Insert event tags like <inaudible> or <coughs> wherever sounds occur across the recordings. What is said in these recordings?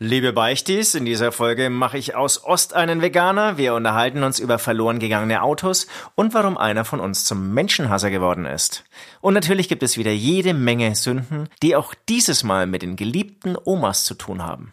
Liebe Beichtis, in dieser Folge mache ich aus Ost einen Veganer. Wir unterhalten uns über verloren gegangene Autos und warum einer von uns zum Menschenhasser geworden ist. Und natürlich gibt es wieder jede Menge Sünden, die auch dieses Mal mit den geliebten Omas zu tun haben.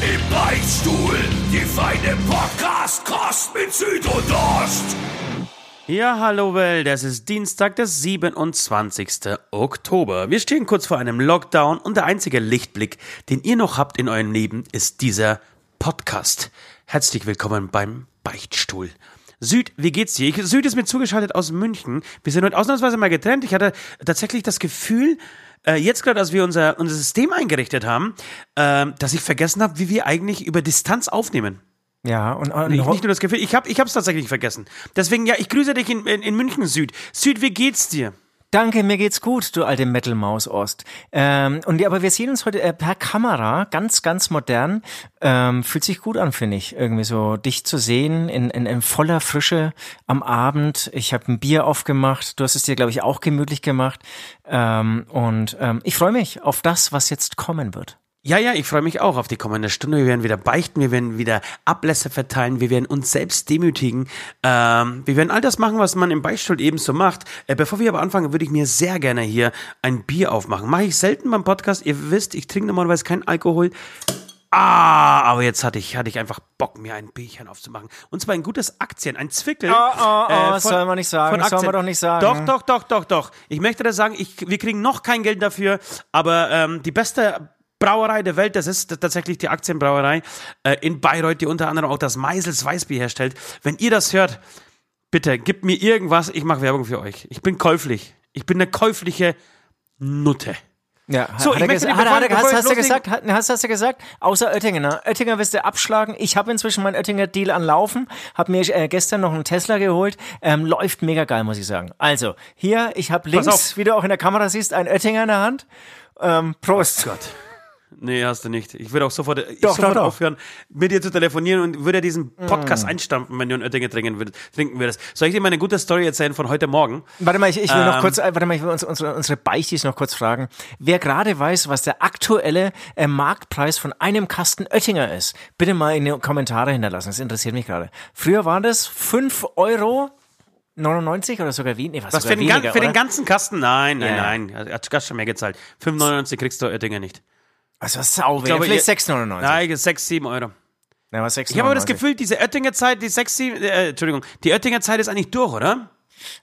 Im Beichtstuhl, die feine Podcast-Kost mit Süd und Ost. Ja, hallo Welt, es ist Dienstag, der 27. Oktober. Wir stehen kurz vor einem Lockdown und der einzige Lichtblick, den ihr noch habt in eurem Leben, ist dieser Podcast. Herzlich willkommen beim Beichtstuhl. Süd, wie geht's dir? Ich, Süd ist mir zugeschaltet aus München. Wir sind heute ausnahmsweise mal getrennt. Ich hatte tatsächlich das Gefühl, äh, jetzt gerade, als wir unser, unser System eingerichtet haben, äh, dass ich vergessen habe, wie wir eigentlich über Distanz aufnehmen. Ja, und, und nicht, nicht nur das Gefühl, ich habe ich es tatsächlich vergessen. Deswegen, ja, ich grüße dich in, in, in München Süd. Süd, wie geht's dir? Danke, mir geht's gut, du alte Metal-Maus Ost. Ähm, und ja, aber wir sehen uns heute äh, per Kamera, ganz, ganz modern. Ähm, fühlt sich gut an, finde ich, irgendwie so dich zu sehen in, in, in voller Frische am Abend. Ich habe ein Bier aufgemacht. Du hast es dir, glaube ich, auch gemütlich gemacht. Ähm, und ähm, ich freue mich auf das, was jetzt kommen wird. Ja, ja, ich freue mich auch auf die kommende Stunde. Wir werden wieder beichten, wir werden wieder Ablässe verteilen, wir werden uns selbst demütigen. Ähm, wir werden all das machen, was man im Beichtstuhl eben so macht. Äh, bevor wir aber anfangen, würde ich mir sehr gerne hier ein Bier aufmachen. Mache ich selten beim Podcast. Ihr wisst, ich trinke normalerweise keinen Alkohol. Ah, aber jetzt hatte ich, hatte ich einfach Bock, mir ein Bierchen aufzumachen. Und zwar ein gutes Aktien, ein Zwickel. Oh, oh, oh, äh, von, soll man nicht sagen, soll man doch nicht sagen. Doch, doch, doch, doch, doch. Ich möchte das sagen, ich, wir kriegen noch kein Geld dafür, aber ähm, die beste Brauerei der Welt, das ist tatsächlich die Aktienbrauerei äh, in Bayreuth, die unter anderem auch das Meisels Weißbier herstellt. Wenn ihr das hört, bitte gebt mir irgendwas, ich mache Werbung für euch. Ich bin käuflich. Ich bin eine käufliche Nutte. Ja, so, hat, ich hat, hat, hat, hast, hast, du gesagt, hast, hast du gesagt, außer Oettingen, ne? Oettinger wirst du abschlagen. Ich habe inzwischen meinen Oettinger Deal an Laufen, habe mir äh, gestern noch einen Tesla geholt, ähm, läuft mega geil, muss ich sagen. Also, hier, ich habe links, wie du auch in der Kamera siehst, ein Oettinger in der Hand. Ähm, Prost. Oh Gott. Nee, hast du nicht. Ich würde auch sofort, ich doch, sofort doch, aufhören, mit dir zu telefonieren und würde diesen Podcast mm. einstampfen, wenn du in Oettinger trinken würdest, trinken würdest. Soll ich dir mal eine gute Story erzählen von heute Morgen? Warte mal, ich, ich will ähm, noch kurz, warte mal, ich will uns, unsere, unsere Beichtis noch kurz fragen. Wer gerade weiß, was der aktuelle äh, Marktpreis von einem Kasten Oettinger ist, bitte mal in die Kommentare hinterlassen. Das interessiert mich gerade. Früher waren das fünf Euro 99 oder sogar wie? Nee, was, was für, den, weniger, für den ganzen Kasten? Nein, nein, ja. nein. Er hat schon mehr gezahlt. 5,99 kriegst du Oettinger nicht. Also sau wenig. Vielleicht 6,99. Nein, 6, 7 Euro. Ja, was 6, ich habe aber das Gefühl, diese Oettinger Zeit, die 6, 7, äh, Entschuldigung, die Oettinger Zeit ist eigentlich durch, oder?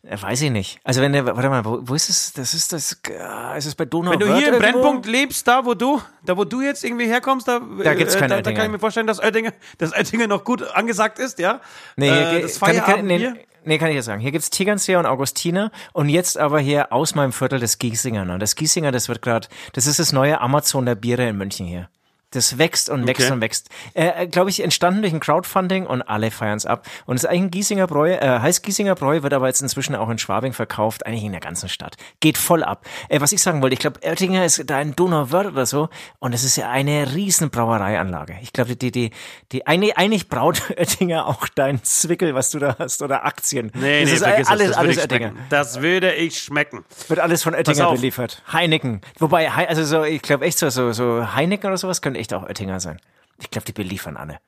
Weiß ich nicht. Also wenn der, warte mal, wo, wo ist es? Das ist das, äh, ist es bei Donau? Wenn du hier im Brennpunkt lebst, da wo du, da wo du jetzt irgendwie herkommst, da, da gibt's keine äh, da, da kann ich mir vorstellen, dass Oettinger, dass Oettinger noch gut angesagt ist, ja? Nee, äh, das kann, kann, nee, nee, kann ich ja sagen. Hier gibt's Tegernseer und Augustiner und jetzt aber hier aus meinem Viertel das Giesinger. Ne? Das Giesinger, das wird gerade, das ist das neue Amazon der Biere in München hier. Das wächst und wächst okay. und wächst. Äh, Glaube ich, entstanden durch ein Crowdfunding und alle feiern es ab. Und es ist eigentlich ein Giesinger Bräu, äh, heißt Giesinger Bräu, wird aber jetzt inzwischen auch in Schwabing verkauft, eigentlich in der ganzen Stadt. Geht voll ab. Äh, was ich sagen wollte, ich glaube, Oettinger ist da in Donauwörth oder so und es ist ja eine riesen Brauereianlage. Ich glaube, die, die, die, eigentlich, eigentlich braut <laughs> Oettinger auch dein Zwickel, was du da hast, oder Aktien. Nee, das nee, ist alles, das, alles Oettinger. Das würde ich schmecken. Wird alles von Oettinger beliefert. Heineken. Wobei, also so, ich glaube echt so, so, so Heineken oder sowas könnte echt auch Oettinger sein. Ich glaube, die beliefern alle.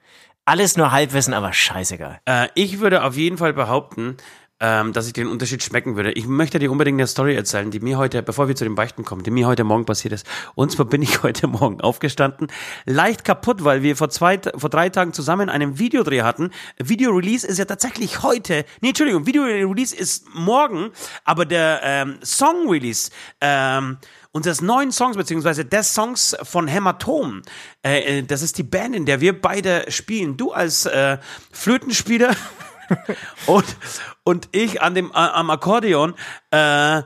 Alles nur Halbwissen, aber scheißegal. Äh, ich würde auf jeden Fall behaupten, ähm, dass ich den Unterschied schmecken würde. Ich möchte dir unbedingt eine Story erzählen, die mir heute, bevor wir zu den Beichten kommen, die mir heute Morgen passiert ist. Und zwar bin ich <laughs> heute Morgen aufgestanden, leicht kaputt, weil wir vor zwei, vor drei Tagen zusammen einen Videodreh hatten. Video Release ist ja tatsächlich heute. Nee, Entschuldigung, Video Release ist morgen, aber der ähm, Song Release ähm, unseres neuen Songs, beziehungsweise des Songs von Hämatom. Äh, äh, das ist die Band, in der wir beide spielen. Du als äh, Flötenspieler <laughs> und, und ich an dem, äh, am Akkordeon. Äh,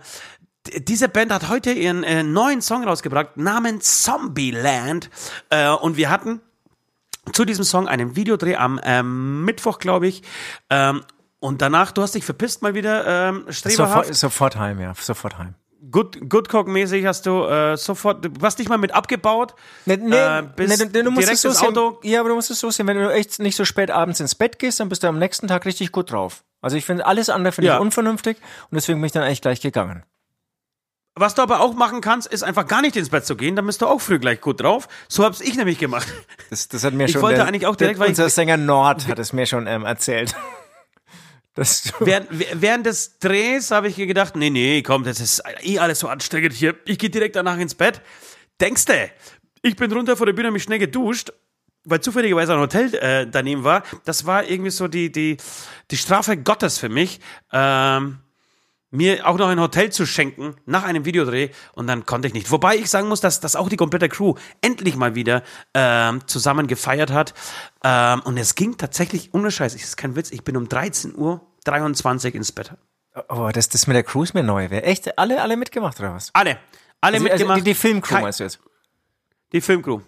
diese Band hat heute ihren äh, neuen Song rausgebracht namens Zombieland äh, und wir hatten zu diesem Song einen Videodreh am ähm, Mittwoch, glaube ich. Ähm, und danach, du hast dich verpisst mal wieder, ähm, streberhaft. Sofort, sofort heim, ja, sofort heim. Good, Good Cock-mäßig hast du äh, sofort, du hast dich mal mit abgebaut. Nee, nee, äh, nee du, du musst es so sehen, Auto. Ja, aber du musst es so sehen, wenn du echt nicht so spät abends ins Bett gehst, dann bist du am nächsten Tag richtig gut drauf. Also ich finde alles andere finde ja. ich unvernünftig und deswegen bin ich dann eigentlich gleich gegangen. Was du aber auch machen kannst, ist einfach gar nicht ins Bett zu gehen, dann bist du auch früh gleich gut drauf. So hab's ich nämlich gemacht. Das, das hat mir ich schon wollte der, eigentlich auch direkt, der, unser Sänger Nord hat es mir schon ähm, erzählt. Während, während des Drehs habe ich gedacht, nee, nee, komm, das ist eh alles so anstrengend hier. Ich gehe direkt danach ins Bett. Denkste, ich bin runter vor der Bühne, mich schnell geduscht, weil zufälligerweise ein Hotel äh, daneben war. Das war irgendwie so die, die, die Strafe Gottes für mich. Ähm, mir auch noch ein Hotel zu schenken nach einem Videodreh und dann konnte ich nicht. Wobei ich sagen muss, dass, dass auch die komplette Crew endlich mal wieder ähm, zusammen gefeiert hat. Ähm, und es ging tatsächlich, ohne Scheiß, ist kein Witz, ich bin um 13 Uhr 23 ins Bett. Oh, das, das mit der Crew ist mir neu. Wer echt alle, alle mitgemacht oder was? Alle. Alle also, mitgemacht. Also die, die Filmcrew meinst du jetzt? Die Filmcrew.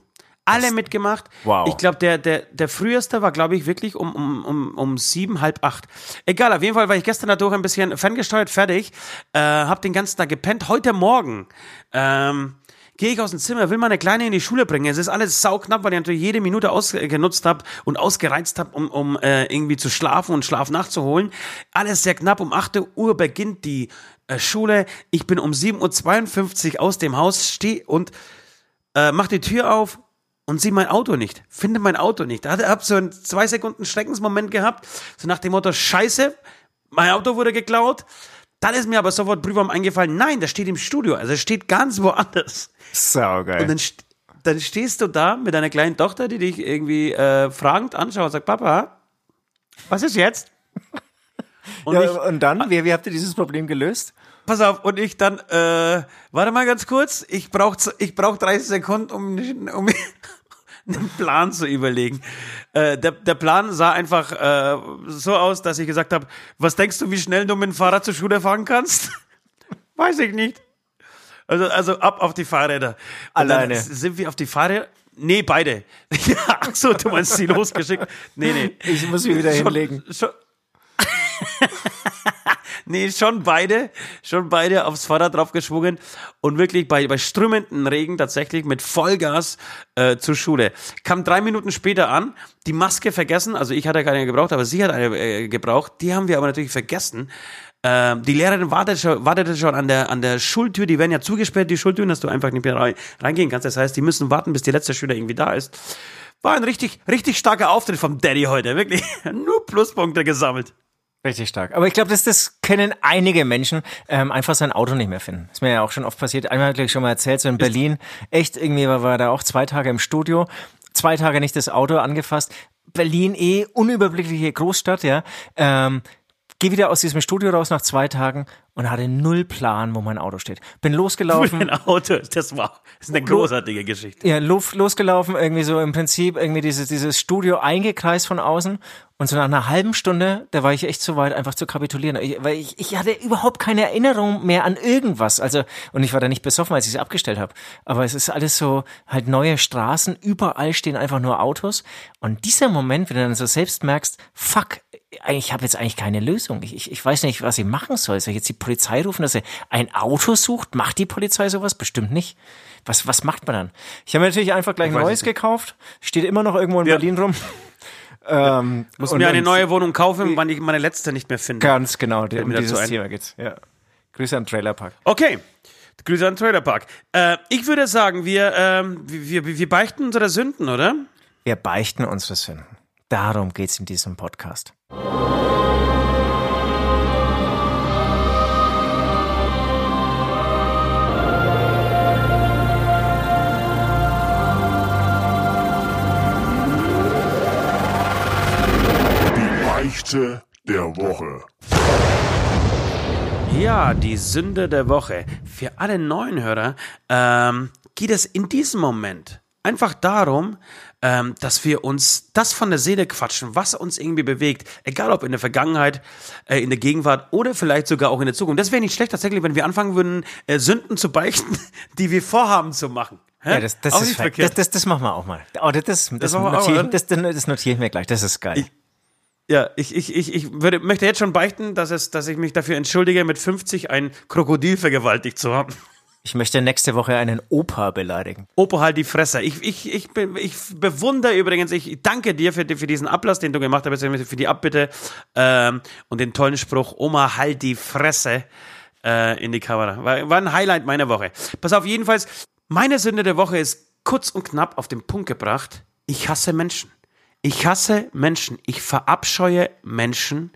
Alle mitgemacht. Wow. Ich glaube, der, der, der früheste war, glaube ich, wirklich um, um, um, um sieben, halb acht. Egal, auf jeden Fall war ich gestern dadurch ein bisschen ferngesteuert fertig, äh, hab den ganzen Tag gepennt. Heute Morgen ähm, gehe ich aus dem Zimmer, will meine Kleine in die Schule bringen. Es ist alles sauknapp, weil ich natürlich jede Minute ausgenutzt habe und ausgereizt habe, um, um äh, irgendwie zu schlafen und Schlaf nachzuholen. Alles sehr knapp. Um 8 Uhr beginnt die äh, Schule. Ich bin um 7.52 Uhr aus dem Haus, stehe und äh, mach die Tür auf, und sieh mein Auto nicht. Finde mein Auto nicht. Da hab so einen zwei Sekunden Schreckensmoment gehabt, so nach dem Motto, scheiße, mein Auto wurde geklaut. Dann ist mir aber sofort Prüfung eingefallen, nein, das steht im Studio, also es steht ganz woanders. Saugeil. Und dann, dann stehst du da mit deiner kleinen Tochter, die dich irgendwie äh, fragend anschaut und sagt, Papa, was ist jetzt? Und, <laughs> ja, ich, und dann, wie, wie habt ihr dieses Problem gelöst? Pass auf, und ich dann, äh, warte mal ganz kurz, ich brauch, ich brauch 30 Sekunden, um, um einen Plan zu überlegen. Äh, der, der Plan sah einfach äh, so aus, dass ich gesagt habe, was denkst du, wie schnell du mit dem Fahrrad zur Schule fahren kannst? <laughs> Weiß ich nicht. Also, also ab auf die Fahrräder. Alleine. Sind wir auf die Fahrräder? Nee, beide. <laughs> Ach so, du meinst sie losgeschickt. Nee, nee. Ich muss mich wieder schon, hinlegen. Schon, <laughs> nee, schon beide, schon beide aufs Fahrrad draufgeschwungen und wirklich bei, bei strömenden Regen tatsächlich mit Vollgas äh, zur Schule. Kam drei Minuten später an, die Maske vergessen, also ich hatte keine gebraucht, aber sie hat eine äh, gebraucht, die haben wir aber natürlich vergessen. Äh, die Lehrerin wartete schon, wartete schon an der, an der Schultür, die werden ja zugesperrt, die Schultüren, dass du einfach nicht mehr reingehen kannst. Das heißt, die müssen warten, bis der letzte Schüler irgendwie da ist. War ein richtig, richtig starker Auftritt vom Daddy heute, wirklich. <laughs> Nur Pluspunkte gesammelt. Richtig stark. Aber ich glaube, das, das kennen einige Menschen, ähm, einfach sein Auto nicht mehr finden. Ist mir ja auch schon oft passiert. Einmal gleich schon mal erzählt, so in Berlin, echt irgendwie war, war da auch zwei Tage im Studio, zwei Tage nicht das Auto angefasst. Berlin eh unüberblickliche Großstadt, ja. Ähm, Geh wieder aus diesem Studio raus nach zwei Tagen und hatte null Plan, wo mein Auto steht. Bin losgelaufen. Mein Auto, das war, das ist eine großartige Geschichte. Ja, losgelaufen, irgendwie so im Prinzip irgendwie dieses, dieses Studio eingekreist von außen. Und so nach einer halben Stunde, da war ich echt zu weit, einfach zu kapitulieren. Ich, weil ich, ich hatte überhaupt keine Erinnerung mehr an irgendwas. Also, und ich war da nicht besoffen, als ich es abgestellt habe. Aber es ist alles so, halt neue Straßen, überall stehen einfach nur Autos. Und dieser Moment, wenn du dann so selbst merkst, fuck, ich habe jetzt eigentlich keine Lösung. Ich, ich, ich weiß nicht, was ich machen soll. Soll ich jetzt die Polizei rufen, dass er ein Auto sucht? Macht die Polizei sowas? Bestimmt nicht. Was, was macht man dann? Ich habe mir natürlich einfach gleich ein neues gekauft. Steht immer noch irgendwo in ja. Berlin rum. <laughs> Ähm, Muss mir eine neue Wohnung kaufen, wann ich meine letzte nicht mehr finde. Ganz genau, um dieses Thema geht's. Ja. Grüße an Trailerpark. Okay. Grüße an Trailerpark. Äh, ich würde sagen, wir, ähm, wir, wir beichten unsere Sünden, oder? Wir beichten unsere Sünden. Darum geht's in diesem Podcast. Die Beichte der Woche. Ja, die Sünde der Woche. Für alle neuen Hörer ähm, geht es in diesem Moment einfach darum, ähm, dass wir uns das von der Seele quatschen, was uns irgendwie bewegt, egal ob in der Vergangenheit, äh, in der Gegenwart oder vielleicht sogar auch in der Zukunft. Das wäre nicht schlecht tatsächlich, wenn wir anfangen würden, äh, Sünden zu beichten, <laughs> die wir vorhaben zu machen. Hä? Ja, das, das, ist das, das, das machen wir auch mal. Oh, das, das, das, das, notiere, das, das notiere ich mir gleich. Das ist geil. Ich, ja, ich, ich, ich, ich würde, möchte jetzt schon beichten, dass, es, dass ich mich dafür entschuldige, mit 50 ein Krokodil vergewaltigt zu haben. Ich möchte nächste Woche einen Opa beleidigen. Opa, halt die Fresse. Ich, ich, ich, ich bewundere übrigens, ich danke dir für, für diesen Ablass, den du gemacht hast, für die Abbitte ähm, und den tollen Spruch, Oma, halt die Fresse äh, in die Kamera. War, war ein Highlight meiner Woche. Pass auf, jedenfalls, meine Sünde der Woche ist kurz und knapp auf den Punkt gebracht. Ich hasse Menschen. Ich hasse Menschen. Ich verabscheue Menschen.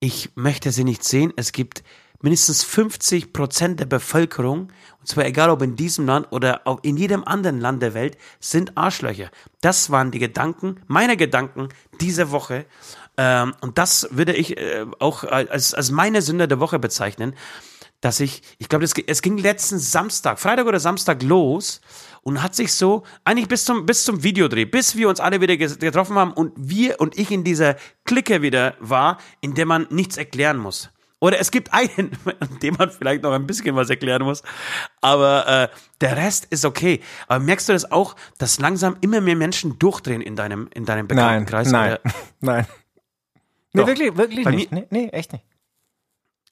Ich möchte sie nicht sehen. Es gibt mindestens 50 Prozent der Bevölkerung, und zwar egal ob in diesem Land oder in jedem anderen Land der Welt, sind Arschlöcher. Das waren die Gedanken, meine Gedanken diese Woche. Ähm, und das würde ich äh, auch als meine Sünde der Woche bezeichnen, dass ich, ich glaube, es ging letzten Samstag, Freitag oder Samstag los und hat sich so, eigentlich bis zum, bis zum Videodreh, bis wir uns alle wieder getroffen haben und wir und ich in dieser Clique wieder war, in der man nichts erklären muss. Oder es gibt einen, <laughs> dem man vielleicht noch ein bisschen was erklären muss. Aber äh, der Rest ist okay. Aber merkst du das auch, dass langsam immer mehr Menschen durchdrehen in deinem, in deinem Bekanntenkreis? Nein, <laughs> nein, nein. Nee, wirklich, wirklich Bei nicht. Nee, nee, echt nicht.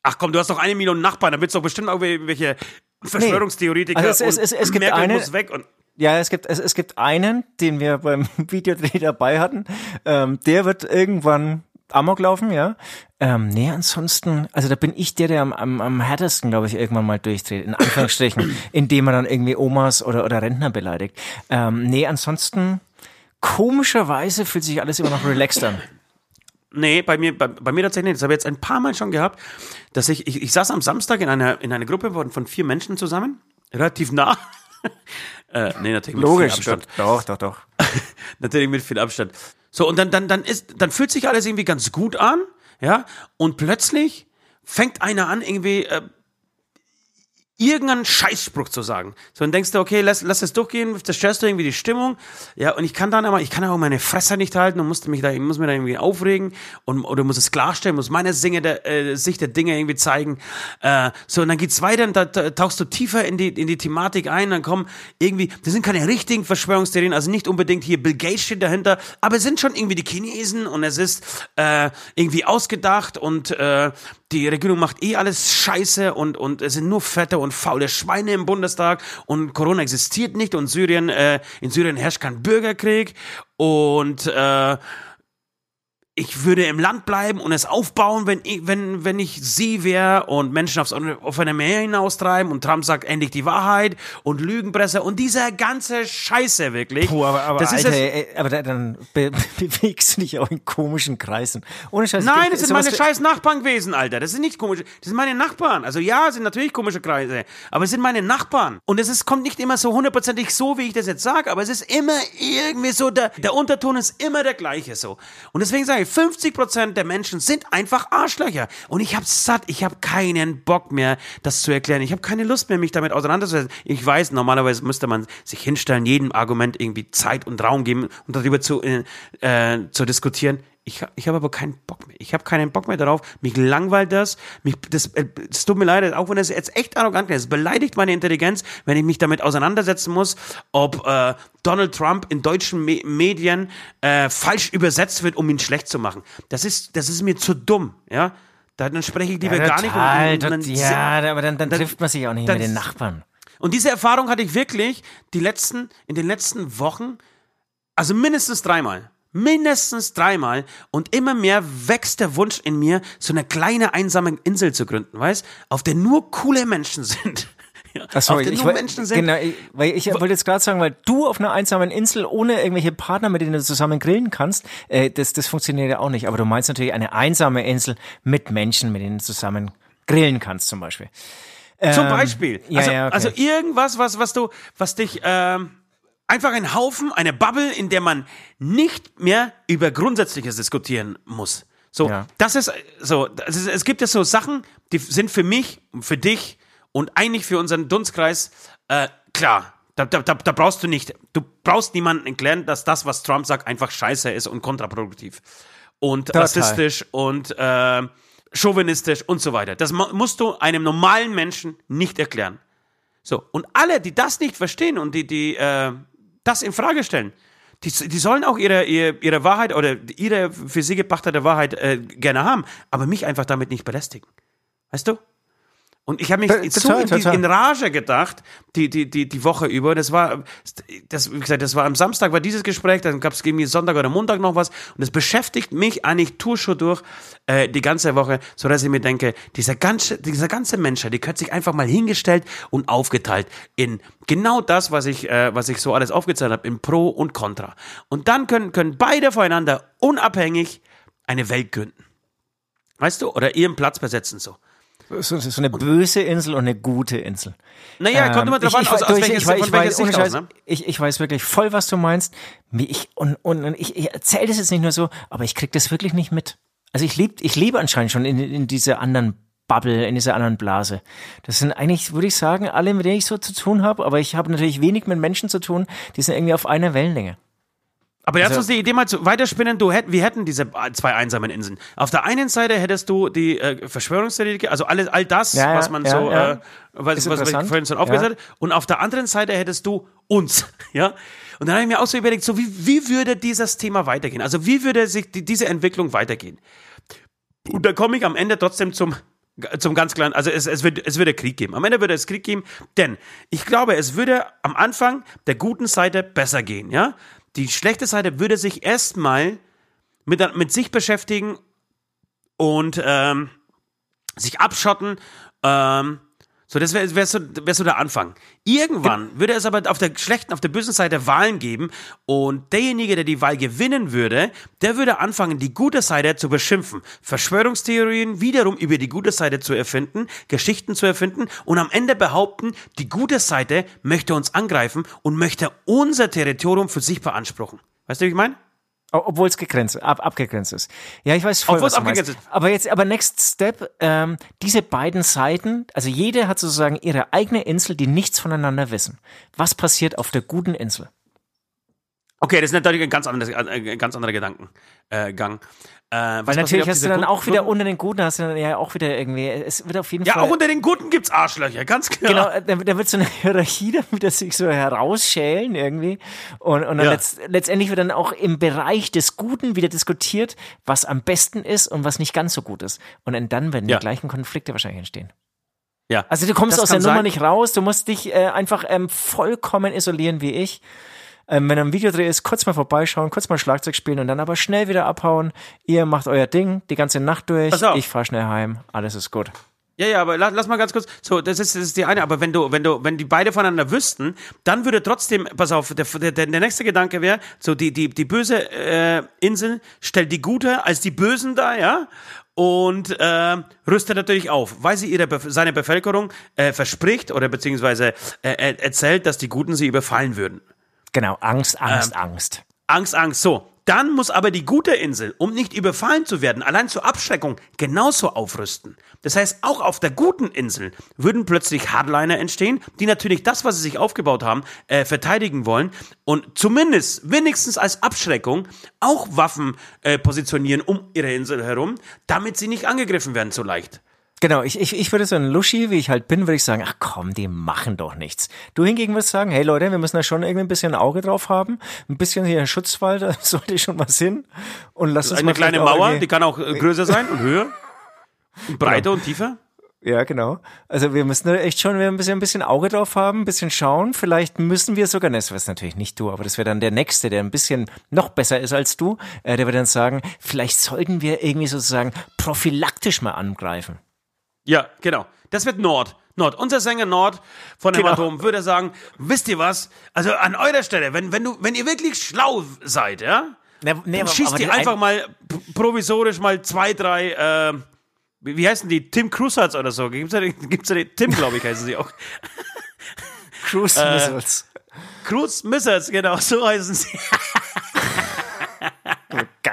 Ach komm, du hast doch eine Million Nachbarn, da wird es doch bestimmt irgendwelche Verschwörungstheoretiker nee. also es, es, es, es gibt Merkel eine, muss weg und ja, es gibt, es, es gibt einen, den wir beim <laughs> Videodreh dabei hatten. Ähm, der wird irgendwann Amok laufen, ja. Ähm, nee, ansonsten, also da bin ich der, der am, am, am härtesten, glaube ich, irgendwann mal durchdreht, in Anführungsstrichen, <coughs> indem man dann irgendwie Omas oder, oder Rentner beleidigt. Ähm, nee, ansonsten, komischerweise fühlt sich alles immer noch relaxed an. Nee, bei mir, bei, bei mir tatsächlich nicht. Das habe ich jetzt ein paar Mal schon gehabt, dass ich, ich, ich saß am Samstag in einer, in einer Gruppe von, von vier Menschen zusammen, relativ nah. <laughs> äh, nee, natürlich mit Logisch, viel Abstand. Doch, doch, doch. <laughs> natürlich mit viel Abstand. So, und dann, dann, dann ist, dann fühlt sich alles irgendwie ganz gut an, ja, und plötzlich fängt einer an, irgendwie, äh, irgendeinen Scheißspruch zu sagen. So, dann denkst du, okay, lass, lass es durchgehen, zerstörst du irgendwie die Stimmung. Ja, und ich kann dann aber, ich kann auch meine Fresse nicht halten und musste mich da, ich muss mir da irgendwie aufregen und, oder muss es klarstellen, muss meine Singe der, äh, Sicht der Dinge irgendwie zeigen. Äh, so, und dann geht's weiter und da, tauchst du tiefer in die, in die Thematik ein, dann kommen irgendwie, das sind keine richtigen Verschwörungstheorien, also nicht unbedingt hier Bill Gates steht dahinter, aber es sind schon irgendwie die Chinesen und es ist, äh, irgendwie ausgedacht und, äh, die Regierung macht eh alles scheiße und, und es sind nur fette und faule Schweine im Bundestag und Corona existiert nicht und Syrien, äh, in Syrien herrscht kein Bürgerkrieg und äh, ich würde im Land bleiben und es aufbauen, wenn ich, wenn, wenn ich sie wäre und Menschen aufs offene Meer hinaustreiben und Trump sagt endlich die Wahrheit und Lügenpresse und dieser ganze Scheiße wirklich. Puh, aber, aber, das Alter, ist ey, aber dann be <laughs> bewegst du dich auch in komischen Kreisen. Ohne Scheiß. Nein, das sind meine scheiß Nachbarn gewesen, Alter. Das sind nicht komische, das sind meine Nachbarn. Also ja, sind natürlich komische Kreise, aber es sind meine Nachbarn. Und es ist, kommt nicht immer so hundertprozentig so, wie ich das jetzt sage, aber es ist immer irgendwie so, der, der Unterton ist immer der gleiche so. Und deswegen sage ich, 50% der Menschen sind einfach Arschlöcher. Und ich hab's satt. Ich habe keinen Bock mehr, das zu erklären. Ich habe keine Lust mehr, mich damit auseinanderzusetzen. Ich weiß, normalerweise müsste man sich hinstellen, jedem Argument irgendwie Zeit und Raum geben und darüber zu, äh, äh zu diskutieren ich, ich habe aber keinen Bock mehr. Ich habe keinen Bock mehr darauf. Mich langweilt das. Mich, das, äh, das tut mir leid, auch wenn es jetzt echt arrogant ist. Es beleidigt meine Intelligenz, wenn ich mich damit auseinandersetzen muss, ob äh, Donald Trump in deutschen Me Medien äh, falsch übersetzt wird, um ihn schlecht zu machen. Das ist, das ist mir zu dumm, ja. Dann spreche ich lieber ja, gar nicht. Und, und, und ja, aber dann, dann, dann, trifft man sich auch nicht mit den Nachbarn. Und diese Erfahrung hatte ich wirklich die letzten, in den letzten Wochen, also mindestens dreimal mindestens dreimal und immer mehr wächst der Wunsch in mir, so eine kleine einsame Insel zu gründen, weißt, auf der nur coole Menschen sind. <laughs> Ja, Achso, ich, nur Menschen sind. Genau, ich, weil ich wollte jetzt gerade sagen, weil du auf einer einsamen Insel ohne irgendwelche Partner, mit denen du zusammen grillen kannst, äh, das, das funktioniert ja auch nicht. Aber du meinst natürlich eine einsame Insel mit Menschen, mit denen du zusammen grillen kannst, zum Beispiel. Zum ähm, Beispiel. Ja, also, ja, okay. also irgendwas, was, was du, was dich, ähm, einfach ein Haufen, eine Bubble, in der man nicht mehr über Grundsätzliches diskutieren muss. So, ja. das ist so, das ist, es gibt ja so Sachen, die sind für mich, für dich und eigentlich für unseren Dunstkreis äh, klar. Da, da, da, da brauchst du nicht, du brauchst niemanden erklären, dass das, was Trump sagt, einfach scheiße ist und kontraproduktiv. Und Total. rassistisch und äh, chauvinistisch und so weiter. Das musst du einem normalen Menschen nicht erklären. So, und alle, die das nicht verstehen und die, die äh, das in Frage stellen, die, die sollen auch ihre, ihre, ihre Wahrheit oder ihre für sie gepachtete Wahrheit äh, gerne haben, aber mich einfach damit nicht belästigen. Weißt du? Und ich habe mich total, so in, total. in, Rage gedacht, die, die, die, die Woche über. Das war, das, wie gesagt, das war am Samstag war dieses Gespräch, dann gab es irgendwie Sonntag oder Montag noch was. Und das beschäftigt mich eigentlich tue schon durch äh, die ganze Woche, so dass ich mir denke, dieser ganze, dieser ganze Mensch, die hat sich einfach mal hingestellt und aufgeteilt in genau das, was ich, äh, was ich so alles aufgezählt habe, in Pro und Contra. Und dann können, können beide voneinander unabhängig eine Welt gründen. Weißt du? Oder ihren Platz besetzen so. So, so eine böse Insel und eine gute Insel. Naja, kommt immer drauf an, aus, aus welches, ich, weiß, Sicht aus, ne? ich, ich weiß wirklich voll, was du meinst. Ich, und, und ich, ich erzähle das jetzt nicht nur so, aber ich krieg das wirklich nicht mit. Also ich lieb, ich lebe anscheinend schon in, in dieser anderen Bubble, in dieser anderen Blase. Das sind eigentlich, würde ich sagen, alle, mit denen ich so zu tun habe, aber ich habe natürlich wenig mit Menschen zu tun, die sind irgendwie auf einer Wellenlänge. Aber jetzt also, uns die Idee mal zu weiterspinnen, du hätt, wir hätten diese zwei einsamen Inseln. Auf der einen Seite hättest du die äh, Verschwörungstheorie, also alles, all das, ja, was man ja, so, ja. Äh, was, was ich vorhin so aufgesetzt ja. Und auf der anderen Seite hättest du uns, <laughs> ja. Und dann habe ich mir auch so überlegt, so wie, wie würde dieses Thema weitergehen? Also wie würde sich die, diese Entwicklung weitergehen? Und da komme ich am Ende trotzdem zum zum ganz kleinen, also es, es, wird, es würde Krieg geben. Am Ende würde es Krieg geben, denn ich glaube, es würde am Anfang der guten Seite besser gehen, ja die schlechte Seite würde sich erstmal mit, mit sich beschäftigen und ähm, sich abschotten. Ähm, so, das wäre wär so, wär so der Anfang. Irgendwann würde es aber auf der schlechten, auf der bösen Seite Wahlen geben und derjenige, der die Wahl gewinnen würde, der würde anfangen, die gute Seite zu beschimpfen. Verschwörungstheorien wiederum über die gute Seite zu erfinden, Geschichten zu erfinden und am Ende behaupten, die gute Seite möchte uns angreifen und möchte unser Territorium für sich beanspruchen. Weißt du, wie ich meine? Obwohl es gegrenzt, ab, abgegrenzt ist. Ja, ich weiß voll, Obwohl was abgegrenzt ist. Aber jetzt, aber next step, ähm, diese beiden Seiten, also jede hat sozusagen ihre eigene Insel, die nichts voneinander wissen. Was passiert auf der guten Insel? Okay, das ist natürlich ein ganz, anderes, ein äh, ganz anderer Gedankengang. Äh, äh, Weil natürlich hast du dann auch wieder unter den Guten, hast du dann ja auch wieder irgendwie, es wird auf jeden ja, Fall. Ja, auch unter den Guten gibt's Arschlöcher, ganz klar. Genau, da, da wird so eine Hierarchie <laughs> dann wieder sich so herausschälen irgendwie. Und, und dann ja. letzt, letztendlich wird dann auch im Bereich des Guten wieder diskutiert, was am besten ist und was nicht ganz so gut ist. Und dann werden ja. die gleichen Konflikte wahrscheinlich entstehen. Ja. Also du kommst aus der sein. Nummer nicht raus, du musst dich äh, einfach ähm, vollkommen isolieren wie ich ähm, wenn er ein Videodreh ist, kurz mal vorbeischauen, kurz mal Schlagzeug spielen und dann aber schnell wieder abhauen. Ihr macht euer Ding die ganze Nacht durch. Ich fahr schnell heim. Alles ist gut. Ja, ja, aber lass, lass mal ganz kurz. So, das ist, das ist die eine. Aber wenn du, wenn du, wenn die beide voneinander wüssten, dann würde trotzdem, pass auf, der, der, der nächste Gedanke wäre, so die, die, die böse äh, Insel stellt die Gute als die Bösen da, ja, und äh, rüstet natürlich auf, weil sie ihre seine Bevölkerung äh, verspricht oder beziehungsweise äh, erzählt, dass die Guten sie überfallen würden. Genau, Angst, Angst, ähm, Angst. Angst, Angst, so. Dann muss aber die gute Insel, um nicht überfallen zu werden, allein zur Abschreckung, genauso aufrüsten. Das heißt, auch auf der guten Insel würden plötzlich Hardliner entstehen, die natürlich das, was sie sich aufgebaut haben, äh, verteidigen wollen und zumindest, wenigstens als Abschreckung, auch Waffen äh, positionieren um ihre Insel herum, damit sie nicht angegriffen werden so leicht. Genau, ich, ich, ich würde so ein Luschi, wie ich halt bin, würde ich sagen, ach komm, die machen doch nichts. Du hingegen würdest sagen, hey Leute, wir müssen da schon irgendwie ein bisschen ein Auge drauf haben, ein bisschen hier ein Schutzwall, <laughs> da sollte schon was hin. Und lass uns eine kleine Mauer, die kann auch äh, größer sein und höher, <laughs> und breiter genau. und tiefer. Ja, genau. Also wir müssen da echt schon ein bisschen, ein bisschen Auge drauf haben, ein bisschen schauen. Vielleicht müssen wir sogar, das weiß natürlich nicht du, aber das wäre dann der Nächste, der ein bisschen noch besser ist als du, äh, der wird dann sagen, vielleicht sollten wir irgendwie sozusagen prophylaktisch mal angreifen. Ja, genau. Das wird Nord. Nord. Unser Sänger Nord von genau. Hämatom würde sagen, wisst ihr was? Also an eurer Stelle, wenn, wenn, du, wenn ihr wirklich schlau seid, ja, ne, ne, dann schießt ihr einfach mal provisorisch mal zwei, drei, äh, wie, heißen die? Tim Cruisers oder so. Gibt's da, <laughs> gibt's da Tim, glaube ich, heißen sie auch. Cruise äh, Missiles. Cruise Missiles, genau, so heißen sie. <laughs>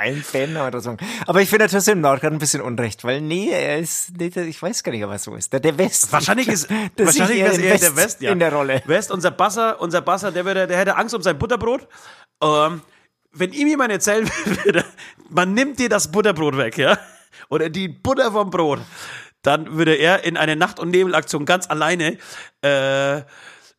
geilen Fan oder so. Aber ich finde natürlich im Nordrhein ein bisschen unrecht, weil nee, er ist, nee, ich weiß gar nicht, er so ist. Der, der West. Wahrscheinlich ist, <laughs> wahrscheinlich ist er der West, ja. in der Rolle. West, unser Basser, unser Basser, der, würde, der hätte Angst um sein Butterbrot. Ähm, wenn ihm jemand erzählen <laughs> würde, man nimmt dir das Butterbrot weg, ja, oder die Butter vom Brot, dann würde er in eine Nacht- und Nebelaktion ganz alleine äh,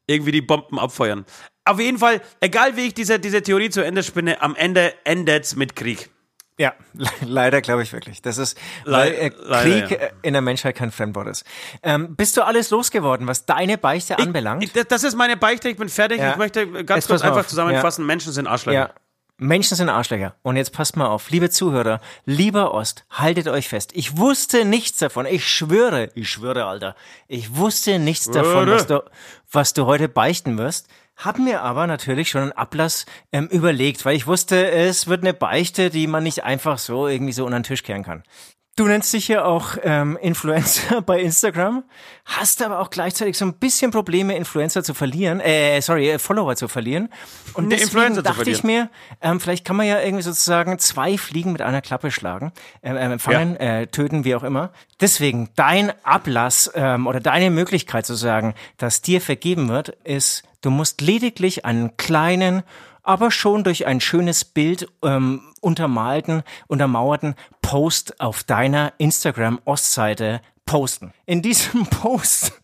irgendwie die Bomben abfeuern. Auf jeden Fall, egal wie ich diese, diese Theorie zu Ende spinne, am Ende endet's mit Krieg. Ja, <laughs> leider glaube ich wirklich. Das ist, weil äh, Krieg ja. in der Menschheit kein Fremdwort ist. Ähm, bist du alles losgeworden, was deine Beichte ich, anbelangt? Ich, das ist meine Beichte, ich bin fertig. Ja. Ich möchte ganz Jetzt kurz einfach zusammenfassen, ja. Menschen sind Arschlöcher. Ja. Menschen sind Arschlöcher. Und jetzt passt mal auf, liebe Zuhörer, lieber Ost, haltet euch fest. Ich wusste nichts davon. Ich schwöre, ich schwöre, Alter. Ich wusste nichts davon, was du, was du heute beichten wirst. Hab mir aber natürlich schon einen Ablass ähm, überlegt, weil ich wusste, es wird eine Beichte, die man nicht einfach so irgendwie so unter den Tisch kehren kann. Du nennst dich ja auch ähm, Influencer <laughs> bei Instagram, hast aber auch gleichzeitig so ein bisschen Probleme, Influencer zu verlieren, äh, sorry, äh, Follower zu verlieren. Und nee, deswegen dachte ich mir, ähm, vielleicht kann man ja irgendwie sozusagen zwei Fliegen mit einer Klappe schlagen, äh, äh, fangen, ja. äh, töten, wie auch immer. Deswegen dein Ablass ähm, oder deine Möglichkeit sozusagen, dass dir vergeben wird, ist, du musst lediglich einen kleinen aber schon durch ein schönes Bild ähm, untermalten, untermauerten Post auf deiner Instagram-Ostseite posten. In diesem <laughs> Post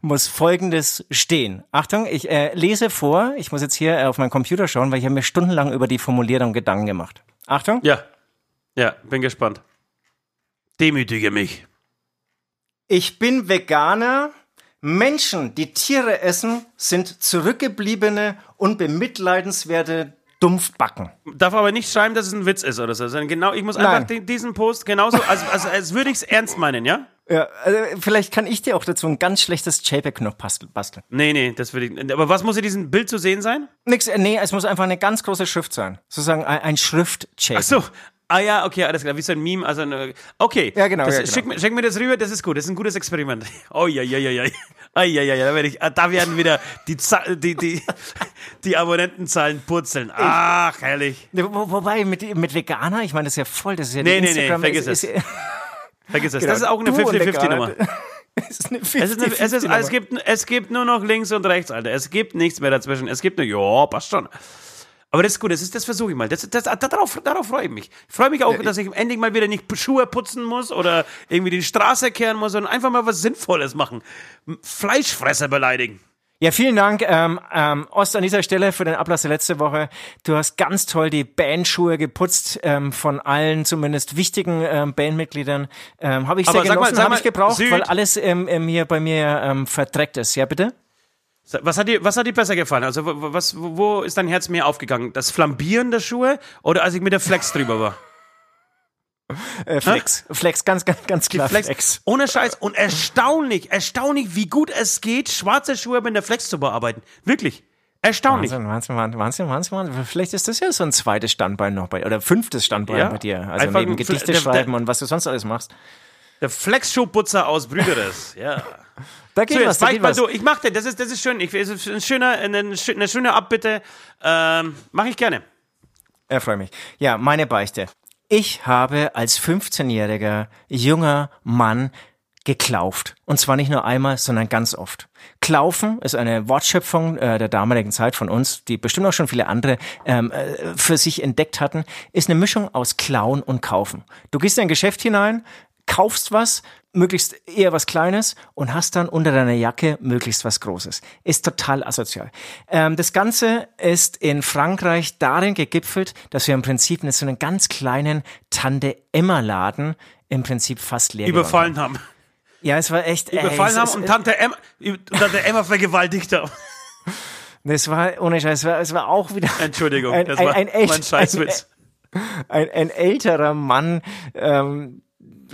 muss Folgendes stehen. Achtung, ich äh, lese vor. Ich muss jetzt hier auf meinen Computer schauen, weil ich habe mir stundenlang über die Formulierung Gedanken gemacht. Achtung. Ja, ja, bin gespannt. Demütige mich. Ich bin Veganer Menschen, die Tiere essen, sind zurückgebliebene und bemitleidenswerte Dumpfbacken. Darf aber nicht schreiben, dass es ein Witz ist oder so. Sondern genau, ich muss einfach Nein. diesen Post genauso, also, also als würde ich es ernst meinen, ja? Ja, also vielleicht kann ich dir auch dazu ein ganz schlechtes JPEG noch basteln. Nee, nee, das würde ich. Aber was muss in diesem Bild zu sehen sein? Nix, äh, nee, es muss einfach eine ganz große Schrift sein. Sozusagen ein, ein Schrift-JPEG. Ach so, Ah ja, okay, alles klar. Wie so ein Meme, also eine, okay. Ja, genau. Das, ja, genau. Schick, schick, mir das rüber, das ist gut. Das ist ein gutes Experiment. Oh ja, ja, ja, ja. Oh, ja, ja, ja. Da, werde ich, da werden wieder die, die, die, die Abonnentenzahlen purzeln. Ach, herrlich. Wo, wobei, mit, mit Veganer, ich meine, das ist ja voll, das ist ja Nee, nee, nee, <laughs> vergiss es. vergiss es. Genau, das ist auch eine 50-50-Nummer. Es ist eine 50 es, ist eine, es, ist, es, gibt, es gibt nur noch links und rechts, Alter. Es gibt nichts mehr dazwischen. Es gibt nur, ja, passt schon. Aber das ist gut, das, ist, das versuche ich mal. Das, das, darauf, darauf freue ich mich. Ich freue mich auch, dass ich endlich mal wieder nicht Schuhe putzen muss oder irgendwie die Straße kehren muss, sondern einfach mal was Sinnvolles machen. Fleischfresser beleidigen. Ja, vielen Dank, ähm, ähm, Ost, an dieser Stelle für den Ablass der letzte Woche. Du hast ganz toll die Bandschuhe geputzt, ähm, von allen zumindest wichtigen ähm, Bandmitgliedern. Ähm, habe ich sehr Aber genossen, habe ich gebraucht, Süd. weil alles ähm, ähm, hier bei mir ähm, verdreckt ist. Ja, bitte? Was hat dir, was hat dir besser gefallen? Also, was, wo ist dein Herz mehr aufgegangen? Das Flambieren der Schuhe oder als ich mit der Flex drüber war? <laughs> Äh, Flex. Hä? Flex, ganz, ganz, ganz klar. Flex. Flex. Ohne Scheiß. Und erstaunlich, erstaunlich, wie gut es geht, schwarze Schuhe mit der Flex zu bearbeiten. Wirklich. Erstaunlich. Wahnsinn, Wahnsinn, Wahnsinn, Wahnsinn, Wahnsinn. Vielleicht ist das ja so ein zweites Standbein noch bei, oder fünftes Standbein ja, bei dir. Also neben Gedichte der, schreiben der, und was du sonst alles machst. Der Flex-Schuhputzer aus Brüderes, ja. Da geht so, was, da geht was. Du. Ich mach das, das ist, das ist schön. Ich, das ist ein schöner, eine, eine schöne Abbitte. Ähm, mach ich gerne. Er freut mich. Ja, meine Beichte. Ich habe als 15-jähriger junger Mann geklauft. Und zwar nicht nur einmal, sondern ganz oft. Klaufen ist eine Wortschöpfung äh, der damaligen Zeit von uns, die bestimmt auch schon viele andere ähm, äh, für sich entdeckt hatten, ist eine Mischung aus Klauen und Kaufen. Du gehst in ein Geschäft hinein, kaufst was, möglichst eher was Kleines und hast dann unter deiner Jacke möglichst was Großes. Ist total asozial. Ähm, das Ganze ist in Frankreich darin gegipfelt, dass wir im Prinzip in so einen ganz kleinen Tante-Emma-Laden im Prinzip fast leer überfallen haben. Ja, es war echt. Überfallen ey, haben und Tante Emma, Tante Emma vergewaltigt haben. <laughs> Das war ohne Scheiß, es war, es war auch wieder. Entschuldigung, ein, das war ein, ein echt, Scheißwitz. Ein, ein, ein älterer Mann, ähm,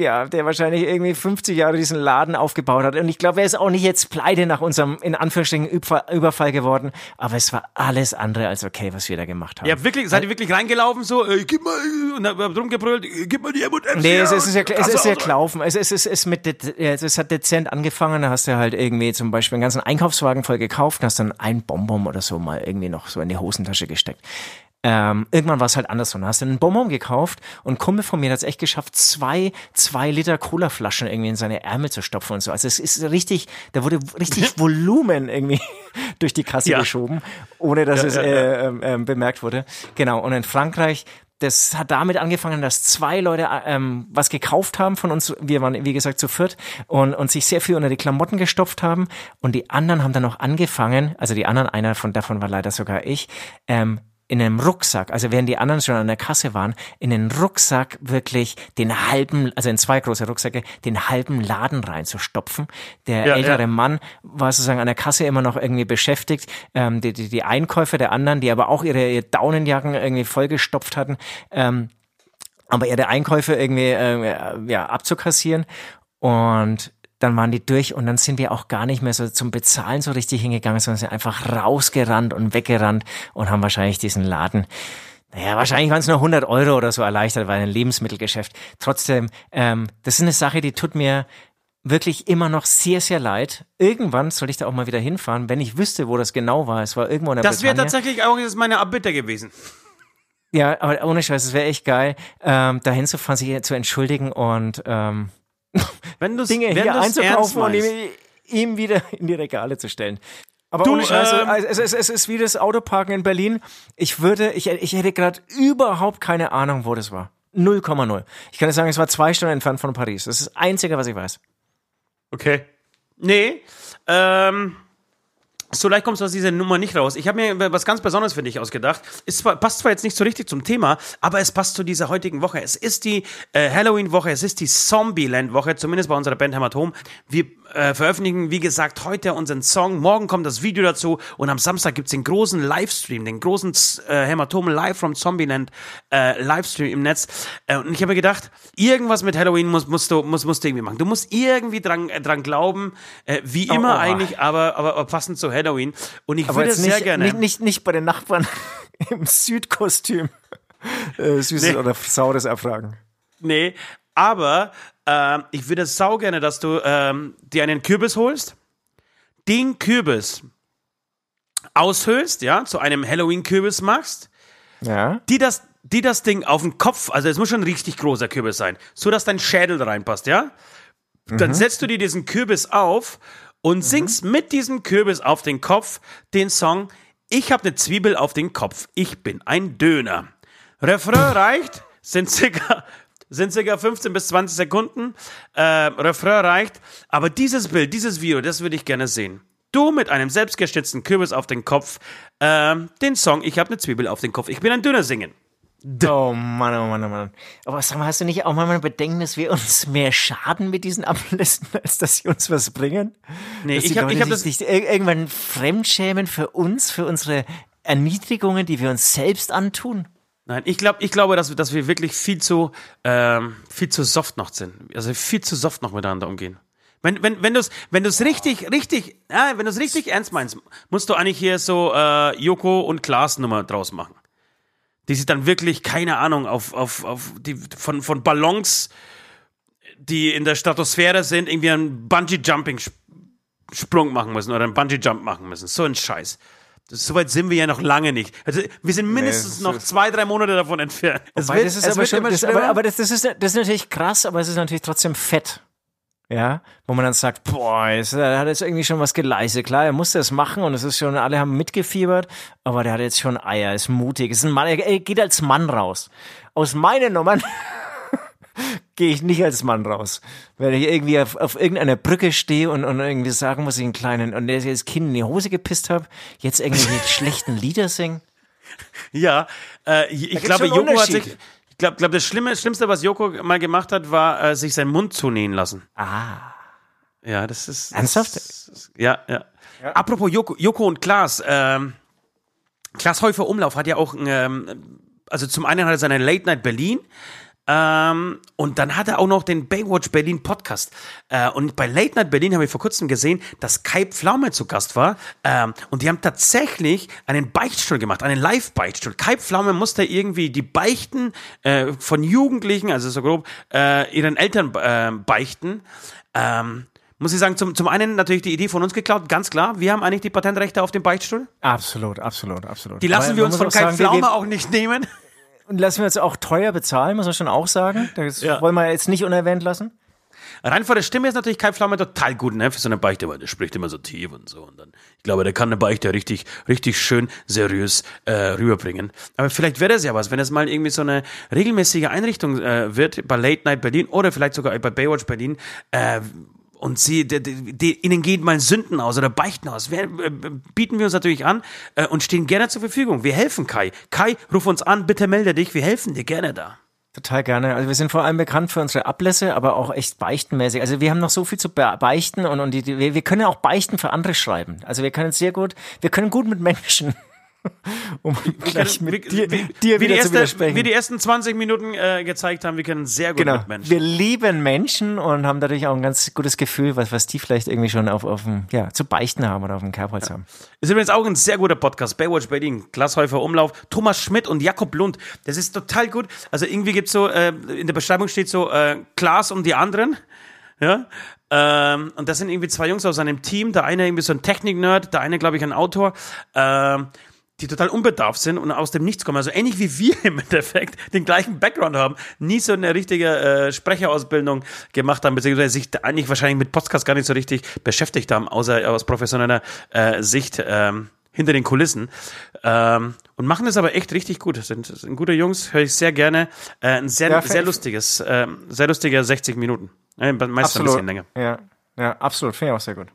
ja, der wahrscheinlich irgendwie 50 Jahre diesen Laden aufgebaut hat. Und ich glaube, er ist auch nicht jetzt pleite nach unserem, in Anführungsstrichen, Überfall geworden. Aber es war alles andere als okay, was wir da gemacht haben. Ja, wirklich, seid ihr wirklich reingelaufen so, äh, gib mal, und hab drum gebrüllt, gib mal die M&M's Nee, es, ist ja, es ist ja Klaufen. Es, es, es, es, mit, es hat dezent angefangen, da hast du halt irgendwie zum Beispiel einen ganzen Einkaufswagen voll gekauft und hast dann ein Bonbon oder so mal irgendwie noch so in die Hosentasche gesteckt ähm, irgendwann war es halt andersrum. Da hast du einen Bonbon gekauft und ein Kumpel von mir hat es echt geschafft, zwei, zwei Liter Colaflaschen irgendwie in seine Ärmel zu stopfen und so. Also es ist richtig, da wurde richtig Volumen irgendwie <laughs> durch die Kasse ja. geschoben, ohne dass ja, es äh, äh, bemerkt wurde. Genau. Und in Frankreich das hat damit angefangen, dass zwei Leute ähm, was gekauft haben von uns. Wir waren, wie gesagt, zu viert und, und sich sehr viel unter die Klamotten gestopft haben. Und die anderen haben dann noch angefangen, also die anderen, einer von davon war leider sogar ich, ähm, in einem Rucksack, also während die anderen schon an der Kasse waren, in den Rucksack wirklich den halben, also in zwei große Rucksäcke, den halben Laden reinzustopfen. Der ja, ältere ja. Mann war sozusagen an der Kasse immer noch irgendwie beschäftigt. Ähm, die, die, die Einkäufer der anderen, die aber auch ihre, ihre Daunenjacken irgendwie vollgestopft hatten, ähm, aber ihre Einkäufe irgendwie äh, ja, abzukassieren. Und dann waren die durch und dann sind wir auch gar nicht mehr so zum Bezahlen so richtig hingegangen, sondern sind einfach rausgerannt und weggerannt und haben wahrscheinlich diesen Laden naja, wahrscheinlich waren es nur 100 Euro oder so erleichtert, weil ein Lebensmittelgeschäft. Trotzdem, ähm, das ist eine Sache, die tut mir wirklich immer noch sehr, sehr leid. Irgendwann soll ich da auch mal wieder hinfahren, wenn ich wüsste, wo das genau war. Es war irgendwo in der Das wäre tatsächlich auch jetzt meine Abbitte gewesen. Ja, aber ohne Scheiß, es wäre echt geil, ähm, da hinzufahren, sich zu entschuldigen und ähm, <laughs> wenn Dinge wenn hier einzukaufen und ihm, ihm wieder in die Regale zu stellen. Aber du, ohne Scheiße, ähm, es, es, es ist wie das Autoparken in Berlin. Ich würde, ich, ich hätte gerade überhaupt keine Ahnung, wo das war. 0,0. Ich kann dir sagen, es war zwei Stunden entfernt von Paris. Das ist das Einzige, was ich weiß. Okay. Nee, ähm, so leicht kommst du aus dieser Nummer nicht raus. Ich habe mir was ganz Besonderes für dich ausgedacht. Es zwar, passt zwar jetzt nicht so richtig zum Thema, aber es passt zu dieser heutigen Woche. Es ist die äh, Halloween-Woche, es ist die Zombieland-Woche, zumindest bei unserer Band Hämatom. Wir äh, veröffentlichen, wie gesagt, heute unseren Song. Morgen kommt das Video dazu und am Samstag gibt's den großen Livestream, den großen äh, Hämatom Live from Zombieland äh, Livestream im Netz. Äh, und ich habe mir gedacht, irgendwas mit Halloween musst, musst, du, musst, musst du irgendwie machen. Du musst irgendwie dran, äh, dran glauben, äh, wie oh, immer oh, oh. eigentlich, aber, aber, aber passend zu Halloween. Und ich aber würde sehr nicht, gerne. Nicht, nicht, nicht bei den Nachbarn <laughs> im Südkostüm äh, Süßes nee. oder Saures erfragen. Nee, aber ähm, ich würde sau gerne, dass du ähm, dir einen Kürbis holst, den Kürbis aushöhlst, ja, zu einem Halloween-Kürbis machst, ja. die das, die das Ding auf den Kopf, also es muss schon ein richtig großer Kürbis sein, so dass dein Schädel reinpasst, ja. Dann mhm. setzt du dir diesen Kürbis auf und mhm. singst mit diesem Kürbis auf den Kopf den Song Ich hab ne Zwiebel auf den Kopf, ich bin ein Döner. Refrain reicht, sind circa sind circa 15 bis 20 Sekunden. Äh, Refrain reicht. Aber dieses Bild, dieses Video, das würde ich gerne sehen. Du mit einem selbstgeschnitzten Kürbis auf den Kopf, äh, den Song Ich habe eine Zwiebel auf den Kopf, ich bin ein Dünner singen. Oh Mann, oh Mann, oh Mann. Aber sag mal, hast du nicht auch mal Bedenken, dass wir uns mehr schaden mit diesen Ablisten, <laughs> als dass sie uns was bringen? Nee, dass ich habe hab das nicht irgendwann fremdschämen für uns, für unsere Erniedrigungen, die wir uns selbst antun. Nein, ich glaube, ich glaube, dass, dass wir wirklich viel zu, ähm, viel zu soft noch sind. Also viel zu soft noch miteinander umgehen. Wenn, wenn, wenn du es wenn du's richtig, richtig, ja, wenn du es richtig ernst meinst, musst du eigentlich hier so äh, Joko und Klaas Nummer draus machen. Die sich dann wirklich, keine Ahnung, auf, auf, auf die von, von Ballons, die in der Stratosphäre sind, irgendwie einen Bungee-Jumping-Sprung machen müssen oder einen Bungee-Jump machen müssen. So ein Scheiß. Soweit sind wir ja noch lange nicht. Also wir sind mindestens nee, noch zwei, drei Monate davon entfernt. Es wird, das ist aber, schon, das, aber, aber das, das, ist, das ist natürlich krass, aber es ist natürlich trotzdem fett. Ja, wo man dann sagt, boah, er hat jetzt irgendwie schon was geleistet. Klar, er musste es machen und es ist schon, alle haben mitgefiebert, aber der hat jetzt schon Eier, ist mutig, ist ein Mann, er geht als Mann raus. Aus meinen Nummern <laughs> gehe ich nicht als Mann raus. Wenn ich irgendwie auf, auf irgendeiner Brücke stehe und, und irgendwie sagen muss, ich einen kleinen, und der das Kind in die Hose gepisst habe, jetzt irgendwie <laughs> schlechten Lieder singen. Ja, äh, ich glaube, Joko hat sich, ich glaube, glaub, das Schlimme, Schlimmste, was Joko mal gemacht hat, war, äh, sich seinen Mund zunähen lassen. Ah. Ja, das ist. Ernsthaft? Das, das, ja, ja, ja. Apropos Joko, Joko und Klaas, ähm, Klaas Häufer Umlauf hat ja auch, ähm, also zum einen hat er seine Late Night Berlin, ähm, und dann hat er auch noch den Baywatch Berlin Podcast. Äh, und bei Late Night Berlin habe ich vor kurzem gesehen, dass Kai Pflaume zu Gast war. Ähm, und die haben tatsächlich einen Beichtstuhl gemacht, einen Live-Beichtstuhl. Kai Pflaume musste irgendwie die Beichten äh, von Jugendlichen, also so grob, äh, ihren Eltern äh, beichten. Ähm, muss ich sagen, zum, zum einen natürlich die Idee von uns geklaut, ganz klar. Wir haben eigentlich die Patentrechte auf dem Beichtstuhl. Absolut, absolut, absolut. Die lassen Aber wir uns von Kai sagen, Pflaume auch nicht nehmen. Und lassen wir uns auch teuer bezahlen, muss man schon auch sagen. Das Ja. wollen wir jetzt nicht unerwähnt lassen. Rein vor der Stimme ist natürlich Kai Pflaume total gut, ne, für so eine Beichte, weil der spricht immer so tief und so. Und dann, ich glaube, der kann eine Beichte richtig, richtig schön seriös äh, rüberbringen. Aber vielleicht wäre das ja was, wenn es mal irgendwie so eine regelmäßige Einrichtung äh, wird bei Late Night Berlin oder vielleicht sogar bei Baywatch Berlin. Äh, und sie, die, die, die, ihnen gehen mal Sünden aus oder Beichten aus. Wir, äh, bieten wir uns natürlich an äh, und stehen gerne zur Verfügung. Wir helfen Kai. Kai, ruf uns an, bitte melde dich. Wir helfen dir gerne da. Total gerne. Also wir sind vor allem bekannt für unsere Ablässe, aber auch echt beichtenmäßig. Also wir haben noch so viel zu be- beichten und, und die, die, wir wir können ja auch Beichten für andere schreiben. Also wir können sehr gut, wir können gut mit Menschen, <laughs> um gleich mit wie, dir, wie, dir wie, wieder die zu erste, widersprechen. wie die ersten 20 Minuten äh, gezeigt haben, wir können sehr gut Genau. mit Menschen. Wir lieben Menschen und haben dadurch auch ein ganz gutes Gefühl, was, was die vielleicht irgendwie schon auf, auf dem, ja, zu beichten haben oder auf dem Kerbholz haben. Ist übrigens auch ein sehr guter Podcast. Baywatch Berlin, Glashäufer Umlauf, Thomas Schmidt und Jakob Lund. Das ist total gut. Also irgendwie gibt's so, äh, in der Beschreibung steht so, äh, Klaas und die anderen. Ja. Ähm, und das sind irgendwie zwei Jungs aus einem Team. Der eine irgendwie so ein Technik-Nerd, der eine, glaube ich, ein Autor. Ähm, die total unbedarft sind und aus dem Nichts kommen. Also ähnlich wie wir im Endeffekt den gleichen Background haben, nie so eine richtige äh, Sprecherausbildung gemacht haben, beziehungsweise sich eigentlich wahrscheinlich mit Podcast gar nicht so richtig beschäftigt haben, außer aus professioneller äh, Sicht ähm, hinter den Kulissen. Ähm, und machen das aber echt richtig gut. Sind, sind gute Jungs, höre ich sehr gerne. Äh, ein sehr, Ja, sehr lustiges, äh, sehr lustiger 60 Minuten. Äh, meistens ein bisschen länger. Ja, ja, absolut. Finde ich auch sehr gut.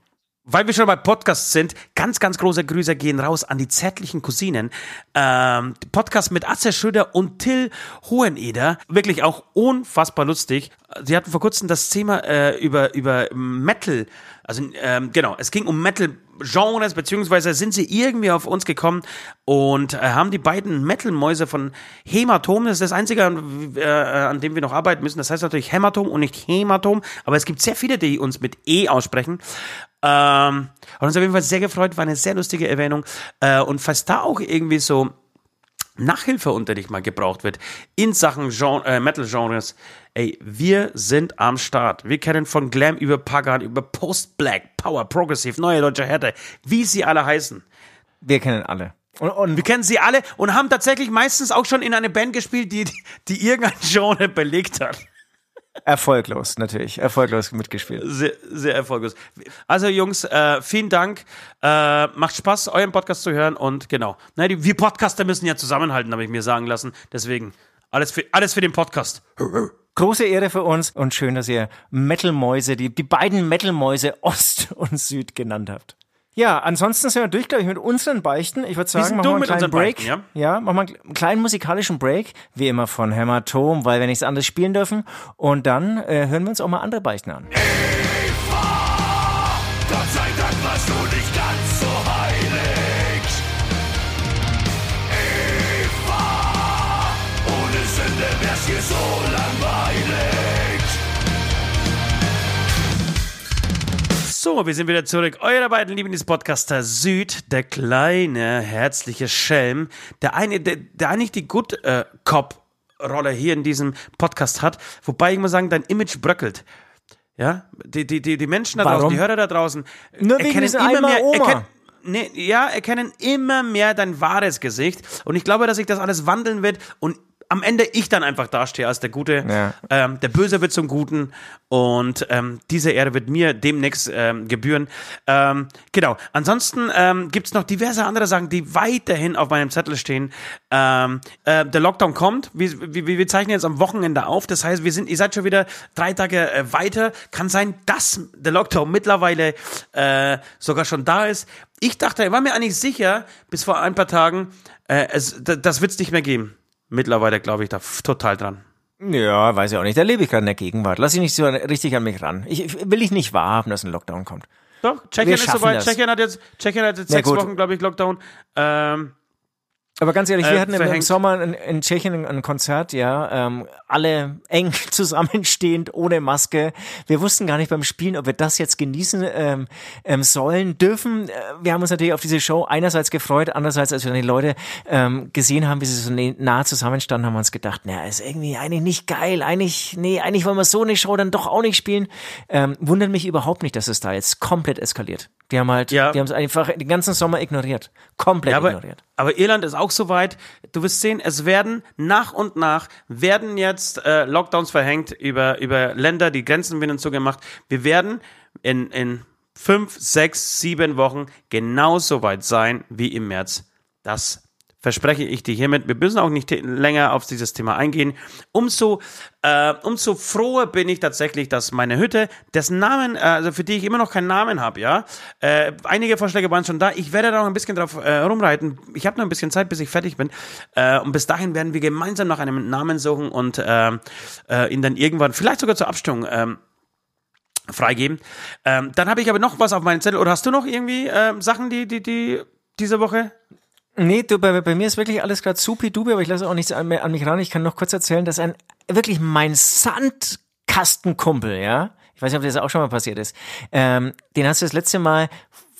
Weil wir schon bei Podcasts sind, ganz, ganz große Grüße gehen raus an die zärtlichen Cousinen. Ähm, Podcast mit Atze Schröder und Till Hoheneder. Wirklich auch unfassbar lustig. Sie hatten vor kurzem das Thema äh, über, über Metal. Also, ähm, genau, es ging um Metal. Genres, beziehungsweise sind sie irgendwie auf uns gekommen und äh, haben die beiden Metal-Mäuse von Hämatom, das ist das Einzige, an, äh, an dem wir noch arbeiten müssen. Das heißt natürlich Hämatom und nicht Hämatom, aber es gibt sehr viele, die uns mit E aussprechen. Ähm, hat uns auf jeden Fall sehr gefreut, war eine sehr lustige Erwähnung. Äh, und falls da auch irgendwie so Nachhilfeunterricht mal gebraucht wird in Sachen Gen äh, Metal-Genres, ey, wir sind am Start. Wir kennen von Glam über Pagan, über Post-Black, Power, Progressive, Neue Deutsche Härte, wie sie alle heißen. Wir kennen alle. Und, und Wir kennen sie alle und haben tatsächlich meistens auch schon in eine Band gespielt, die, die irgendein Genre belegt hat. Erfolglos, natürlich. Erfolglos mitgespielt. Sehr, sehr erfolgreich. Also Jungs, äh, vielen Dank. Äh, macht Spaß, euren Podcast zu hören und genau. Na, die, wir Podcaster müssen ja zusammenhalten, habe ich mir sagen lassen. Deswegen alles für, alles für den Podcast. Große Ehre für uns und schön, dass ihr Metal-Mäuse, die, die beiden Metal-Mäuse Ost und Süd genannt habt. Ja, ansonsten sind wir durch, glaube ich, mit unseren Beichten. Ich würde sagen, machen wir einen mit kleinen Break. Beichten, ja? machen wir einen kleinen musikalischen Break, wie immer von Hämatom, weil wir nichts anderes spielen dürfen. Und dann äh, hören wir uns auch mal andere Beichten an. So, wir sind wieder zurück. Eure beiden Lieblingspodcaster Süd, der kleine, herzliche Schelm, der eine, der, der eigentlich die Good äh, Cop Rolle hier in diesem Podcast hat. Wobei ich muss sagen, dein Image bröckelt. Ja, die, die, die, die Menschen da Warum? draußen, die Hörer da draußen, Nur erkennen immer mehr, erkennen, nee, ja, erkennen immer mehr dein wahres Gesicht. Und ich glaube, dass sich das alles wandeln wird und am Ende ich dann einfach dastehe als der Gute. Ja. Ähm, der Böse wird zum Guten und ähm, diese Ehre wird mir demnächst ähm, gebühren. Ähm, genau. Ansonsten ähm, gibt es noch diverse andere Sachen, die weiterhin auf meinem Zettel stehen. Ähm, äh, der Lockdown kommt. Wir, wir, wir zeichnen jetzt am Wochenende auf. Das heißt, wir sind, ihr seid schon wieder drei Tage äh, weiter. Kann sein, dass der Lockdown mittlerweile äh, sogar schon da ist. Ich dachte, ich war mir eigentlich sicher, bis vor ein paar Tagen, äh, es, das wird es nicht mehr geben. Mittlerweile glaube ich da total dran. Ja, weiß ich auch nicht. Da lebe ich gerade in der Gegenwart. Lass ich nicht so richtig an mich ran. Ich, will ich nicht wahrhaben, dass ein Lockdown kommt. Doch, Tschechien ist soweit. Tschechien hat jetzt, Tschechien hat jetzt Na sechs gut. Wochen, glaube ich, Lockdown. Ähm, Aber ganz ehrlich, wir äh, hatten im, Sommer in, in Tschechien ein, Konzert, ja, ähm, alle eng <laughs> zusammenstehend, ohne Maske. Wir wussten gar nicht beim Spielen, ob wir das jetzt genießen ähm, ähm, sollen, dürfen. Äh, wir haben uns natürlich auf diese Show einerseits gefreut, andererseits, als wir dann die Leute ähm, gesehen haben, wie sie so nah zusammenstanden, haben wir uns gedacht, naja, ist irgendwie eigentlich nicht geil, eigentlich, nee, eigentlich wollen wir so eine Show dann doch auch nicht spielen. Ähm, wundert mich überhaupt nicht, dass es da jetzt komplett eskaliert. Die haben halt, ja. die haben es einfach den ganzen Sommer ignoriert. Komplett ja, aber, ignoriert. Aber Irland ist auch soweit. Du wirst sehen, es werden nach und nach werden jetzt äh, Lockdowns verhängt über, über Länder, die Grenzen werden zugemacht. Wir werden in, in fünf, sechs, sieben Wochen genauso weit sein wie im März. Das verspreche ich dir hiermit. Wir müssen auch nicht länger auf dieses Thema eingehen. Umso, äh, umso froher bin ich tatsächlich, dass meine Hütte, dessen Namen, äh, also für die ich immer noch keinen Namen habe, ja. Äh, einige Vorschläge waren schon da. Ich werde da noch ein bisschen drauf äh, rumreiten. Ich habe noch ein bisschen Zeit, bis ich fertig bin. Äh, und bis dahin werden wir gemeinsam nach einem Namen suchen und äh, äh, ihn dann irgendwann, vielleicht sogar zur Abstimmung, äh, freigeben. Ähm, dann habe ich aber noch was auf meinen Zettel. Oder hast du noch irgendwie äh, Sachen, die, die, die diese Woche Nee, du, bei, bei mir ist wirklich alles gerade supi-dubi, aber ich lasse auch nichts an, an, mich ran. Ich kann noch kurz erzählen, dass ein, wirklich mein Sandkastenkumpel, ja, ich weiß nicht, ob das auch schon mal passiert ist, ähm, den hast du das letzte Mal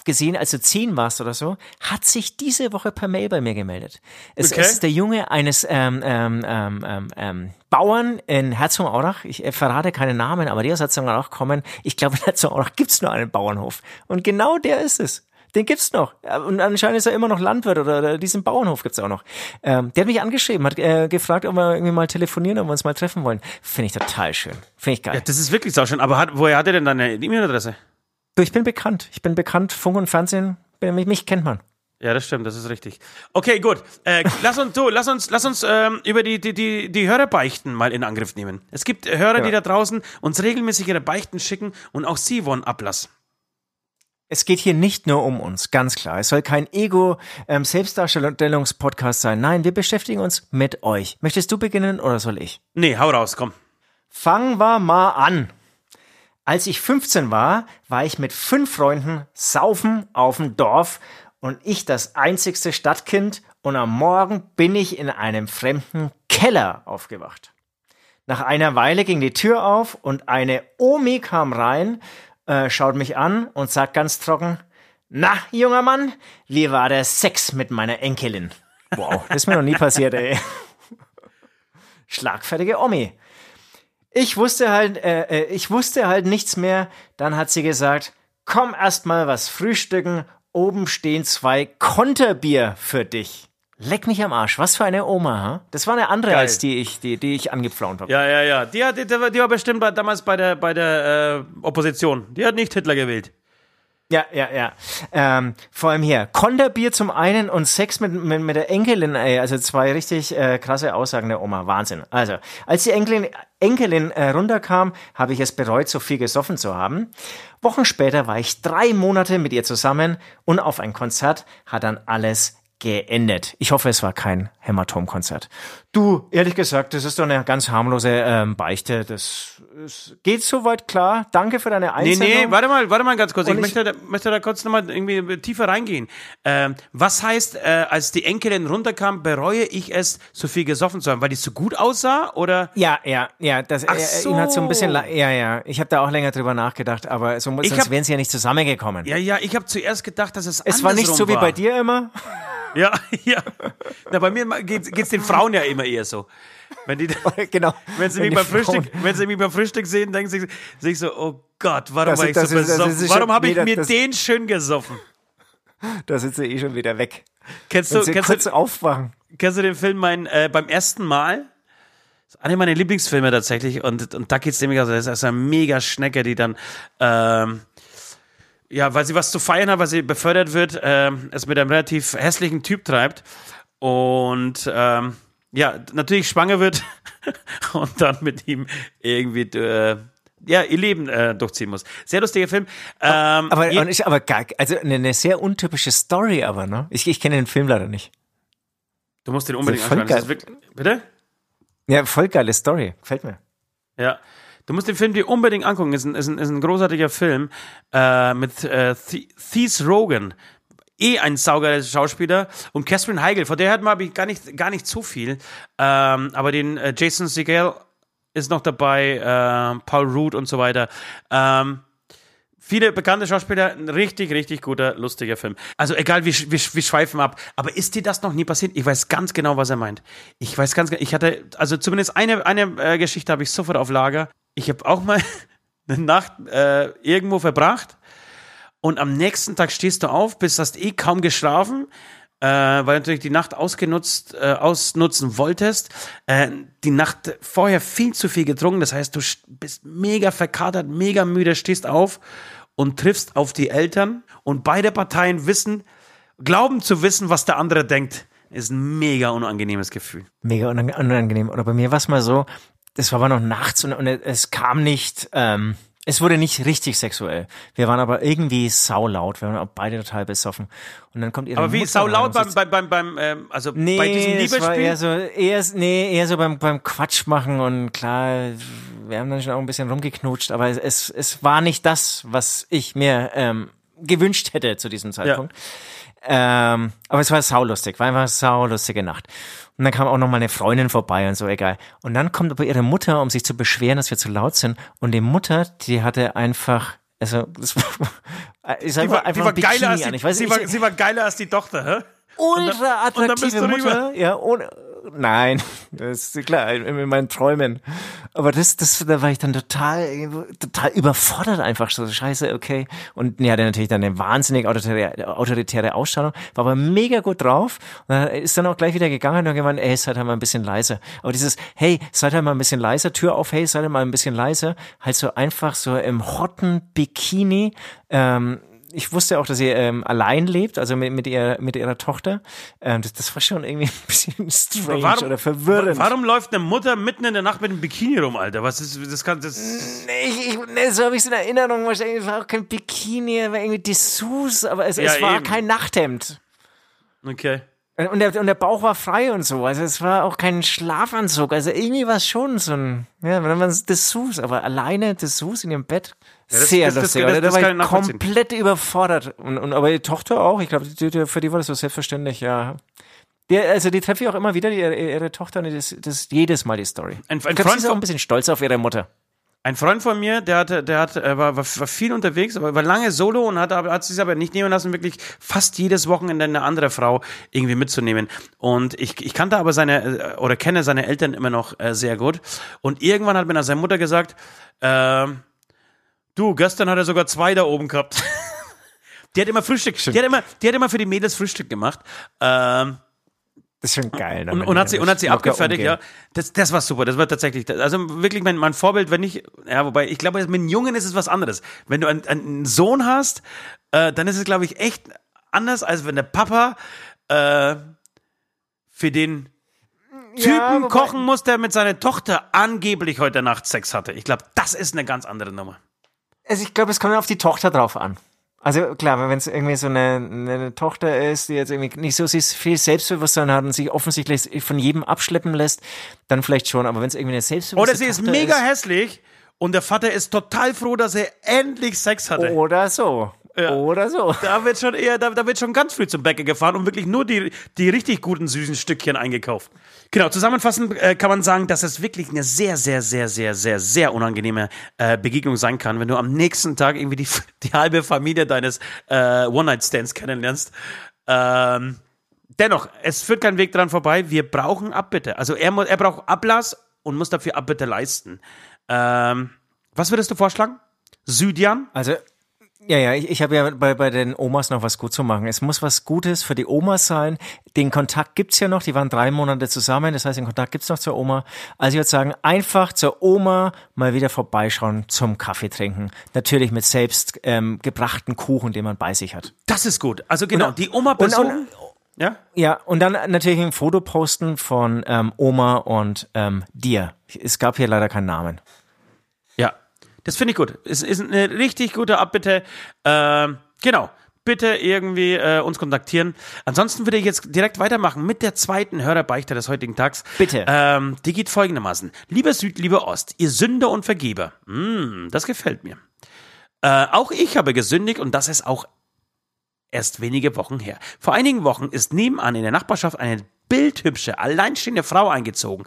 gesehen, als du zehn warst oder so, hat sich diese Woche per Mail bei mir gemeldet. Es, okay. ist der Junge eines ähm, ähm, ähm, ähm, ähm Bauern in Herzogenaurach. Ich äh, verrate keine Namen, aber der aus Herzogenaurach kommen. Ich glaube, in Herzogenaurach gibt's nur einen Bauernhof. Und genau der ist es. Den gibt's noch. Und anscheinend ist er immer noch Landwirt oder, diesen Bauernhof gibt's auch noch. Ähm, der hat mich angeschrieben, hat äh, gefragt, ob wir irgendwie mal telefonieren, ob wir uns mal treffen wollen. Finde ich total schön. Finde ich geil. Ja, das ist wirklich so schön. Aber hat, woher hat er denn deine E-Mail-Adresse? Du, ich bin bekannt. Ich bin bekannt. Funk und Fernsehen, mich, mich kennt man. Ja, das stimmt, das ist richtig. Okay, gut. Äh, lass uns, du, lass uns, lass uns ähm, über die, die, die, die Hörerbeichten mal in Angriff nehmen. Es gibt Hörer, ja. die da draußen uns regelmäßig ihre Beichten schicken und auch sie wollen Ablass. Es geht hier nicht nur um uns, ganz klar. Es soll kein Ego-Selbstdarstellungspodcast ähm, sein. Nein, wir beschäftigen uns mit euch. Möchtest du beginnen oder soll ich? Nee, hau raus, komm. Fangen wir mal an. Als ich 15 war, war ich mit fünf Freunden saufen auf dem Dorf und ich das einzigste Stadtkind und am Morgen bin ich in einem fremden Keller aufgewacht. Nach einer Weile ging die Tür auf und eine Omi kam rein äh, schaut mich an und sagt ganz trocken, na, junger Mann, wie war der Sex mit meiner Enkelin? Wow, das ist mir noch nie passiert, ey. Schlagfertige Omi. Ich wusste halt, äh, äh, ich wusste halt nichts mehr. Dann hat sie gesagt, komm erst mal was frühstücken. Oben stehen zwei Konterbier für dich. Leck mich am Arsch. Was für eine Oma, ha? Das war eine andere Geil. als die ich, die, die ich angepflaunt habe. Ja, ja, ja. Die, hat, die, die war bestimmt bei, damals bei der, bei der äh, Opposition. Die hat nicht Hitler gewählt. Ja, ja, ja. Ähm, vor allem hier. Konterbier zum einen und Sex mit, mit, mit der Enkelin, ey. Also zwei richtig äh, krasse Aussagen der Oma. Wahnsinn. Also, als die Enkelin, Enkelin äh, runterkam, habe ich es bereut, so viel gesoffen zu haben. Wochen später war ich drei Monate mit ihr zusammen und auf ein Konzert hat dann alles geendet. Ich hoffe, es war kein Hämatomkonzert. Du, ehrlich gesagt, das ist doch eine ganz harmlose ähm, Beichte. Das ist, geht soweit klar. Danke für deine Einsendung. Nee, nee, warte mal, warte mal ganz kurz. Ich, ich, möchte, da, möchte da kurz nochmal irgendwie tiefer reingehen. Ähm, was heißt, äh, als die Enkelin runterkam, bereue ich es, so viel gesoffen zu haben? Weil die so gut aussah, oder? Ja, ja, ja. Das, Ach so. ihn hat so ein bisschen, ja, ja. Ich habe da auch länger drüber nachgedacht, aber so, sonst hab, wären sie ja nicht zusammengekommen. Ja, ja, ich habe zuerst gedacht, dass es Es war nicht so wie bei dir immer. Ja, <laughs> ja. Na, bei mir geht es den Frauen ja immer eher so. Wenn die, <laughs> genau. <laughs> wenn sie, mich beim Frühstück, wenn sie mich beim Frühstück sehen, denken sie sich so, oh Gott, warum das war ich so besoffen? Warum habe ich mir den schön gesoffen? Da sind sie eh schon wieder weg. Kennst du, kennst kurz du, aufwachen. Kennst du den Film mein, äh, beim ersten Mal? Das ist einer meiner Lieblingsfilme tatsächlich. Und, und da geht es nämlich, also das ist eine mega Schnecke, die dann ähm, ja, weil sie was zu feiern hat, weil sie befördert wird, äh, es mit einem relativ hässlichen Typ treibt und ähm, ja, natürlich schwanger wird <laughs> und dann mit ihm irgendwie äh, ja, ihr Leben äh, durchziehen muss. Sehr lustiger Film. Ähm, aber, aber, ich, aber gar, also eine, eine, sehr untypische Story, aber, ne? Ich, ich kenne den Film leider nicht. Du musst den unbedingt anschauen. Bitte? Ja, voll geile Story. Gefällt mir. Ja. Du musst den Film dir unbedingt angucken. Ist ein, ist ein, ist ein großartiger Film äh, mit äh, Thies Rogan. eh ein saugerer Schauspieler. Und Catherine Heigl, von der hört man ich gar nicht, gar nicht so viel. Ähm, aber den äh, Jason Segel ist noch dabei, äh, Paul Rudd und so weiter. Ähm, viele bekannte Schauspieler, ein richtig, richtig guter, lustiger Film. Also egal, wir, wir, wir schweifen ab. Aber ist dir das noch nie passiert? Ich weiß ganz genau, was er meint. Ich weiß ganz genau, ich hatte, also zumindest eine, eine äh, Geschichte habe ich sofort auf Lager. Ich habe auch mal <laughs> eine Nacht äh, irgendwo verbracht und am nächsten Tag stehst du auf, bist hast eh kaum geschlafen, äh, weil natürlich die Nacht ausgenutzt, äh, ausnutzen wolltest. Äh, die Nacht vorher viel zu viel getrunken, das heißt, du bist mega verkatert, mega müde, stehst auf und triffst auf die Eltern und beide Parteien wissen, glauben zu wissen, was der andere denkt. Ist ein mega unangenehmes Gefühl. Mega unangenehm. Oder bei mir war es mal so, das war aber noch nachts und, und es kam nicht, ähm, es wurde nicht richtig sexuell. Wir waren aber irgendwie saulaut. Wir waren auch beide total besoffen. Und dann kommt ihre Aber wie Mutter saulaut beim, beim, beim, beim ähm, also nee, bei diesem es Liebesspiel? eher so, eher, nee, eher so beim, beim Quatsch machen und klar, wir haben dann schon auch ein bisschen rumgeknutscht, aber es, es war nicht das, was ich mir ähm, gewünscht hätte zu diesem Zeitpunkt. Ähm, aber es war saulustig, war einfach eine saulustige Nacht. Und dann kam auch noch mal eine Freundin vorbei und so, egal. Und dann kommt aber ihre Mutter, um sich zu beschweren, dass wir zu laut sind. Und die Mutter, die hatte einfach, also, <laughs> das war, ist Die einfach, war, einfach die war geiler als an. die, Ich weiß, sie, ich, war, sie war geiler als die Tochter, hä? ultra attraktive Mutter, ja, ohne, nein, das ist klar, in, in meinen Träumen. Aber das, das, da war ich dann total, total überfordert einfach so, scheiße, okay. Und ja, der natürlich dann eine wahnsinnig autoritäre, autoritäre Ausstrahlung, war aber mega gut drauf. Und dann ist dann auch gleich wieder gegangen und gemeint, ey, seid halt mal ein bisschen leiser. Aber dieses, hey, seid halt mal ein bisschen leiser, Tür auf, hey, seid halt mal ein bisschen leiser, halt so einfach so im hotten Bikini, ähm, ich wusste auch, dass sie ähm, allein lebt, also mit, mit, ihr, mit ihrer Tochter. Ähm, das, das war schon irgendwie <laughs> ein bisschen strange Warum- oder verwirrend. Warum läuft eine Mutter mitten in der Nacht mit einem Bikini rum, Alter? Was ist, das kann, das, Nee, ich, ich, nee, so habe ich es in Erinnerung. Wahrscheinlich es war auch kein Bikini, es war irgendwie Dessous, aber es, Ja, es war eben. kein Nachthemd. okay. Und der, und der Bauch war frei und so. Also es war auch kein Schlafanzug. Also irgendwie war es schon so ein, ja, wenn man Dessous, aber alleine Dessous in ihrem Bett. Das- Sehr das- das- lustig. das- oder? das da war ich komplett überfordert. Und, und aber die Tochter auch. Ich glaube, für die war das so selbstverständlich, ja. Die, also die treffe ich auch immer wieder, die, ihre, Tochter, und das, das ist jedes Mal die Story. Ein- ein ich glaube, Freund ist auch von- ein bisschen stolz auf ihre Mutter. Ein Freund von mir, der hatte, der hat, äh, war, war, war viel unterwegs, aber war lange solo und hat, hat sich aber nicht nehmen lassen, wirklich fast jedes Wochenende eine andere Frau irgendwie mitzunehmen. Und ich, ich kannte aber seine, äh, oder kenne seine Eltern immer noch äh, sehr gut. Und irgendwann hat mir dann seine Mutter gesagt, ähm, du, gestern hat er sogar zwei da oben gehabt. <laughs> die hat immer Frühstück, die hat immer, die hat immer für die Mädels Frühstück gemacht. Ähm, Das ist schon geil. ne? und, und hat sie, und hat sie abgefertigt, umgehen. ja. Das, das war super. Das war tatsächlich, also wirklich mein, mein Vorbild, wenn ich, ja, wobei, ich glaube, mit einem Jungen ist es was anderes. Wenn du einen, einen Sohn hast, äh, dann ist es, glaube ich, echt anders, als wenn der Papa äh, für den Typen Ja, wobei- kochen muss, der mit seiner Tochter angeblich heute Nacht Sex hatte. Ich glaube, das ist eine ganz andere Nummer. Also ich glaube, es kommt auf die Tochter drauf an. Also klar, wenn es irgendwie so eine, eine Tochter ist, die jetzt irgendwie nicht so viel Selbstbewusstsein hat und sich offensichtlich von jedem abschleppen lässt, dann vielleicht schon. Aber wenn es irgendwie eine selbstbewusste Oder sie ist Tochter mega ist, hässlich und der Vater ist total froh, dass er endlich Sex hatte. oder so. Ja. Oder so. Da wird schon eher, da, da wird schon ganz früh zum Bäcker gefahren und wirklich nur die, die richtig guten süßen Stückchen eingekauft. Genau, zusammenfassend äh, kann man sagen, dass es wirklich eine sehr, sehr, sehr, sehr, sehr, sehr unangenehme äh, Begegnung sein kann, wenn du am nächsten Tag irgendwie die, <laughs> die halbe Familie deines äh, One-Night-Stands kennenlernst. Ähm, dennoch, es führt kein Weg dran vorbei. Wir brauchen Abbitte. Also er, er braucht Ablass und muss dafür Abbitte leisten. Ähm, was würdest du vorschlagen? Südjan? Also ja, ja, ich, ich habe ja bei, bei den Omas noch was gut zu machen. Es muss was Gutes für die Omas sein. Den Kontakt gibt's ja noch, die waren drei Monate zusammen, das heißt, den Kontakt gibt's noch zur Oma. Also ich würde sagen, einfach zur Oma mal wieder vorbeischauen zum Kaffee trinken. Natürlich mit selbst ähm, gebrachten Kuchen, den man bei sich hat. Das ist gut. Also genau, Und- die Oma besuchen. Ja? Ja, und dann natürlich ein Foto posten von ähm, Oma und ähm, dir. Es gab hier leider keinen Namen. Das finde ich gut. Es ist eine richtig gute Abbitte. Ähm, genau. Bitte irgendwie äh, uns kontaktieren. Ansonsten würde ich jetzt direkt weitermachen mit der zweiten Hörerbeichte des heutigen Tags. Bitte. Ähm, die geht folgendermaßen. Lieber Süd, lieber Ost, ihr Sünder und Vergeber. Mm, das gefällt mir. Äh, auch ich habe gesündigt und das ist auch erst wenige Wochen her. Vor einigen Wochen ist nebenan in der Nachbarschaft eine bildhübsche, alleinstehende Frau eingezogen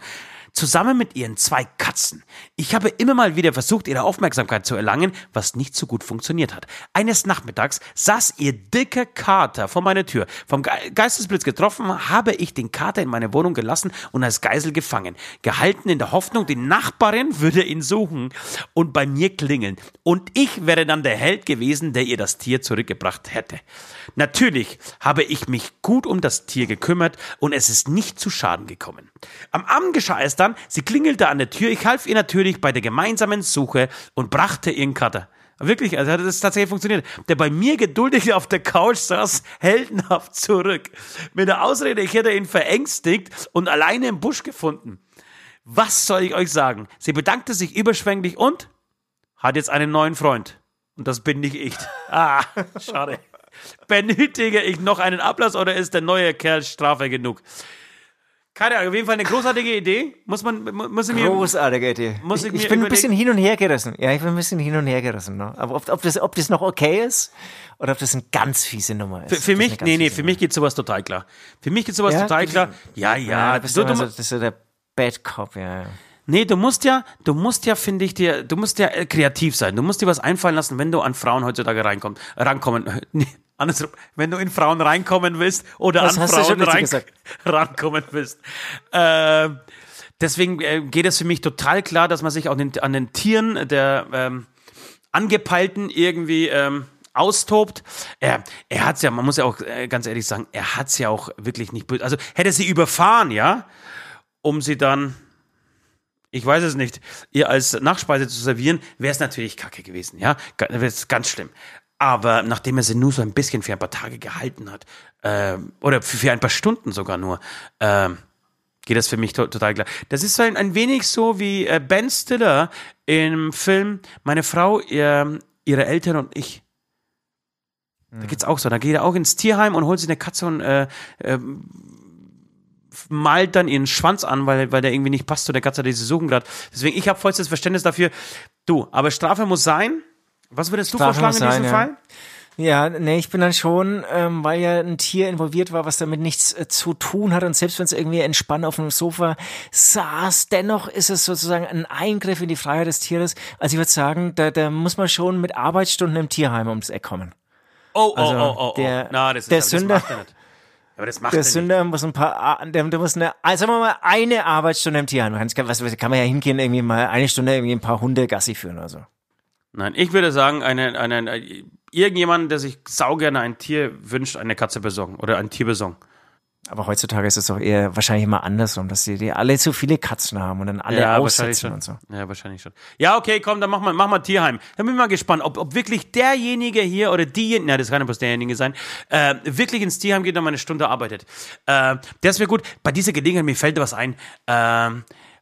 zusammen mit ihren zwei Katzen. Ich habe immer mal wieder versucht, ihre Aufmerksamkeit zu erlangen, was nicht so gut funktioniert hat. Eines Nachmittags saß ihr dicker Kater vor meiner Tür. Vom Geistesblitz getroffen, habe ich den Kater in meine Wohnung gelassen und als Geisel gefangen. Gehalten in der Hoffnung, die Nachbarin würde ihn suchen und bei mir klingeln. Und ich wäre dann der Held gewesen, der ihr das Tier zurückgebracht hätte. Natürlich habe ich mich gut um das Tier gekümmert und es ist nicht zu Schaden gekommen. Am Abend geschah es dann, sie klingelte an der Tür, ich half ihr natürlich bei der gemeinsamen Suche und brachte ihren Cutter. Wirklich, also hat es tatsächlich funktioniert. Der bei mir geduldig auf der Couch saß, heldenhaft zurück. Mit der Ausrede, ich hätte ihn verängstigt und alleine im Busch gefunden. Was soll ich euch sagen? Sie bedankte sich überschwänglich und hat jetzt einen neuen Freund. Und das bin nicht ich. <laughs> Ah, schade. Benötige ich noch einen Ablass oder ist der neue Kerl Strafe genug? Keine Ahnung, auf jeden Fall eine großartige Idee. Muss man, muss ich mir. Großartige Idee. Muss ich, ich, ich bin ein bisschen hin und her gerissen. Ja, ich bin ein bisschen hin und her gerissen. Ne? Aber ob, ob, das, ob das noch okay ist oder ob das eine ganz fiese Nummer ist. Für, für mich, nee, nee, für mich geht sowas total klar. Für mich geht sowas ja, total klar. Ja, ja. ja bist du, du, also, das ist so der Bad Cop, ja, ja. Nee, du musst ja, du musst ja, finde ich dir, du musst ja äh, kreativ sein. Du musst dir was einfallen lassen, wenn du an Frauen heutzutage reinkommst, rankommen. <laughs> Andersrum, wenn du in Frauen reinkommen willst oder Was an Frauen rein, <laughs> rankommen willst. Äh, deswegen äh, geht es für mich total klar, dass man sich auch den, an den Tieren der ähm, Angepeilten irgendwie ähm, austobt. Er, er hat's ja, man muss ja auch äh, ganz ehrlich sagen, er hat's ja auch wirklich nicht böse. Also hätte sie überfahren, ja, um sie dann, ich weiß es nicht, ihr als Nachspeise zu servieren, wäre es natürlich kacke gewesen, ja. Wäre es ganz schlimm. Aber nachdem er sie nur so ein bisschen für ein paar Tage gehalten hat, äh, oder für, für, ein paar Stunden sogar nur, äh, geht das für mich to total klar. Das ist ein, ein wenig so wie äh, Ben Stiller im Film Meine Frau, ihr, ihre Eltern und ich. Da geht's auch so. Da geht er auch ins Tierheim und holt sich eine Katze und äh, äh, malt dann ihren Schwanz an, weil, weil der irgendwie nicht passt zu der Katze, die sie suchen gerade. Deswegen, ich habe vollstes Verständnis dafür. Du, aber Strafe muss sein. Was würdest du vorschlagen in diesem ja. Fall? Ja, nee, ich bin dann schon, ähm, weil ja ein Tier involviert war, was damit nichts äh, zu tun hat und selbst wenn es irgendwie entspannt auf einem Sofa saß, dennoch ist es sozusagen ein Eingriff in die Freiheit des Tieres. Also ich würde sagen, da, da muss man schon mit Arbeitsstunden im Tierheim ums Eck kommen. Oh, oh, also oh, oh, oh. Der, Na, das ist, der Sünder, er nicht. Aber das macht der Sünder muss ein paar, der, der muss eine, also sagen wir mal, eine Arbeitsstunde im Tierheim. Was, kann man ja hingehen, irgendwie mal eine Stunde irgendwie ein paar Hunde Gassi führen oder so. Nein, ich würde sagen, eine, eine, eine, irgendjemand, der sich saugerne ein Tier wünscht, eine Katze besorgen oder ein Tier besorgen. Aber heutzutage ist es doch eher wahrscheinlich immer andersrum, dass die, die alle zu viele Katzen haben und dann alle ja, aussetzen und so. Ja, wahrscheinlich schon. Ja, okay, komm, dann mach mal, mach mal Tierheim. Dann bin ich mal gespannt, ob, ob wirklich derjenige hier oder diejenige, na, das kann ja bloß derjenige sein, äh, wirklich ins Tierheim geht und mal eine Stunde arbeitet. Äh, das wäre gut. Bei dieser Gelegenheit, mir fällt was ein. Äh,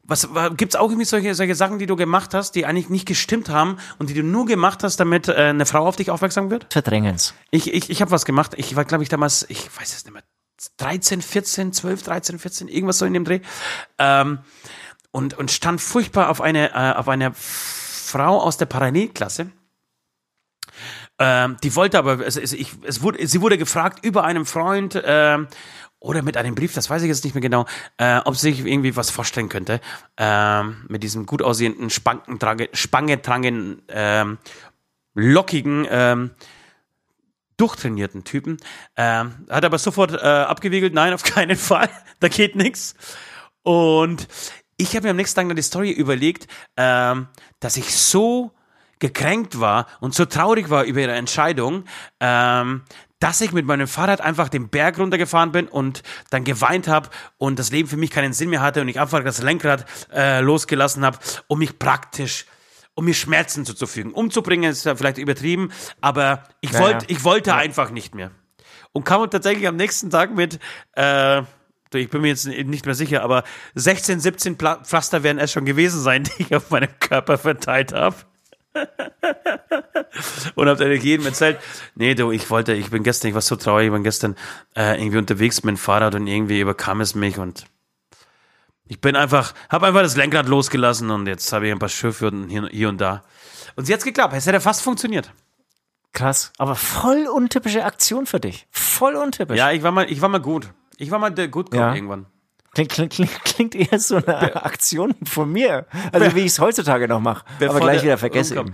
was gibt's auch irgendwie solche solche Sachen, die du gemacht hast, die eigentlich nicht gestimmt haben und die du nur gemacht hast, damit äh, eine Frau auf dich aufmerksam wird? Verdrängen's. Ich ich ich habe was gemacht. Ich war glaube ich damals, ich weiß es nicht mehr, 13, 14, 12, 13, 14, irgendwas so in dem Dreh. Ähm, und und stand furchtbar auf eine äh, auf eine Frau aus der Parallelklasse. Ähm, die wollte aber, es, es, ich, es wurde, sie wurde gefragt über einen Freund, ähm, oder mit einem Brief, das weiß ich jetzt nicht mehr genau, äh, ob sie sich irgendwie was vorstellen könnte, äh, mit diesem gut aussehenden, spangetrangen, ähm, lockigen, ähm, durchtrainierten Typen. Ähm, hat aber sofort äh, abgewiegelt, nein, auf <laughs> keinen Fall, da geht nichts. Und ich habe mir am nächsten Tag noch die Story überlegt, ähm, dass ich so gekränkt war und so traurig war über ihre Entscheidung, ähm, dass ich mit meinem Fahrrad einfach den Berg runtergefahren bin und dann geweint habe und das Leben für mich keinen Sinn mehr hatte und ich einfach das Lenkrad äh, losgelassen habe, um mich praktisch um mir Schmerzen zuzufügen. Umzubringen ist ja vielleicht übertrieben, aber ich, naja. wollt, ich wollte ja. einfach nicht mehr. Und kam tatsächlich am nächsten Tag mit, äh, ich bin mir jetzt nicht mehr sicher, aber 16, 17 Pflaster werden es schon gewesen sein, <laughs> die ich auf meinem Körper verteilt habe. <laughs> und hab dann jedem erzählt, nee, du, ich wollte, ich bin gestern, ich war so traurig, ich bin gestern äh, irgendwie unterwegs mit dem Fahrrad und irgendwie überkam es mich und ich bin einfach, habe einfach das Lenkrad losgelassen und jetzt habe ich ein paar Schürfwürden hier, hier und da. Und sie hat's geklappt, es hätte fast funktioniert. Krass, aber voll untypische Aktion für dich. Voll untypisch. Ja, ich war mal, ich war mal gut. Ich war mal der Good Cop Ja. irgendwann. Klingt, klingt, klingt, klingt eher so eine Aktion von mir. Also wie ich es heutzutage noch mache. Aber gleich der wieder vergesse. Eben.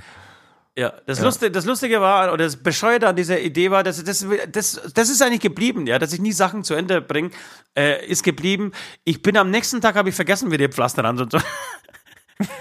Ja, das, Lustige, das Lustige war, oder das Bescheuerte an dieser Idee war, dass das, das, das ist eigentlich geblieben, ja, dass ich nie Sachen zu Ende bringe, äh, ist geblieben. Ich bin am nächsten Tag, habe ich vergessen, wie die Pflaster an so.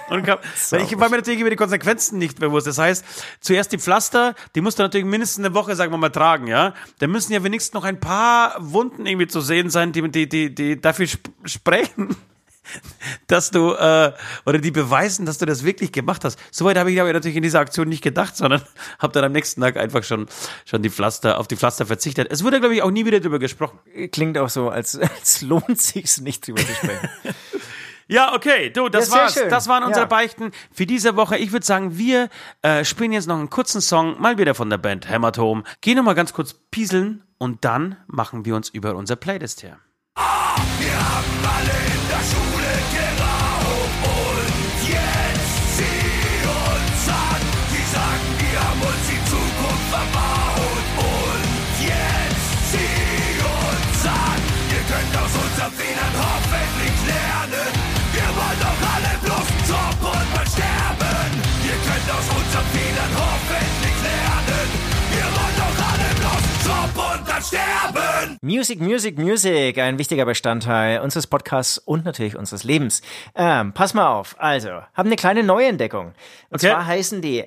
Und <laughs> weil ich war mir natürlich über die Konsequenzen nicht bewusst. Das heißt, zuerst die Pflaster, die musst du natürlich mindestens eine Woche, sagen wir mal, tragen, ja. Da müssen ja wenigstens noch ein paar Wunden irgendwie zu sehen sein, die, die, die, die dafür sp sprechen, <laughs> dass du, äh, oder die beweisen, dass du das wirklich gemacht hast. Soweit habe ich aber natürlich in dieser Aktion nicht gedacht, sondern <laughs> habe dann am nächsten Tag einfach schon, schon die Pflaster, auf die Pflaster verzichtet. Es wurde, glaube ich, auch nie wieder drüber gesprochen. Klingt auch so, als, als lohnt sich's nicht drüber zu sprechen. Ja, okay, du, das Ja, war's. schön. Das waren unsere Ja. Beichten für diese Woche. Ich würde sagen, wir äh, spielen jetzt noch einen kurzen Song, mal wieder von der Band Hämatom. Gehen noch mal ganz kurz pieseln und dann machen wir uns über unser Playlist her. Wir haben alle aus unseren Fehlern hoffentlich lernen. Wir wollen doch alle bloß Job und dann sterben. Music, Music, Music, ein wichtiger Bestandteil unseres Podcasts und natürlich unseres Lebens. Ähm, pass mal auf, also, haben eine kleine Neuentdeckung. Und Okay. zwar heißen die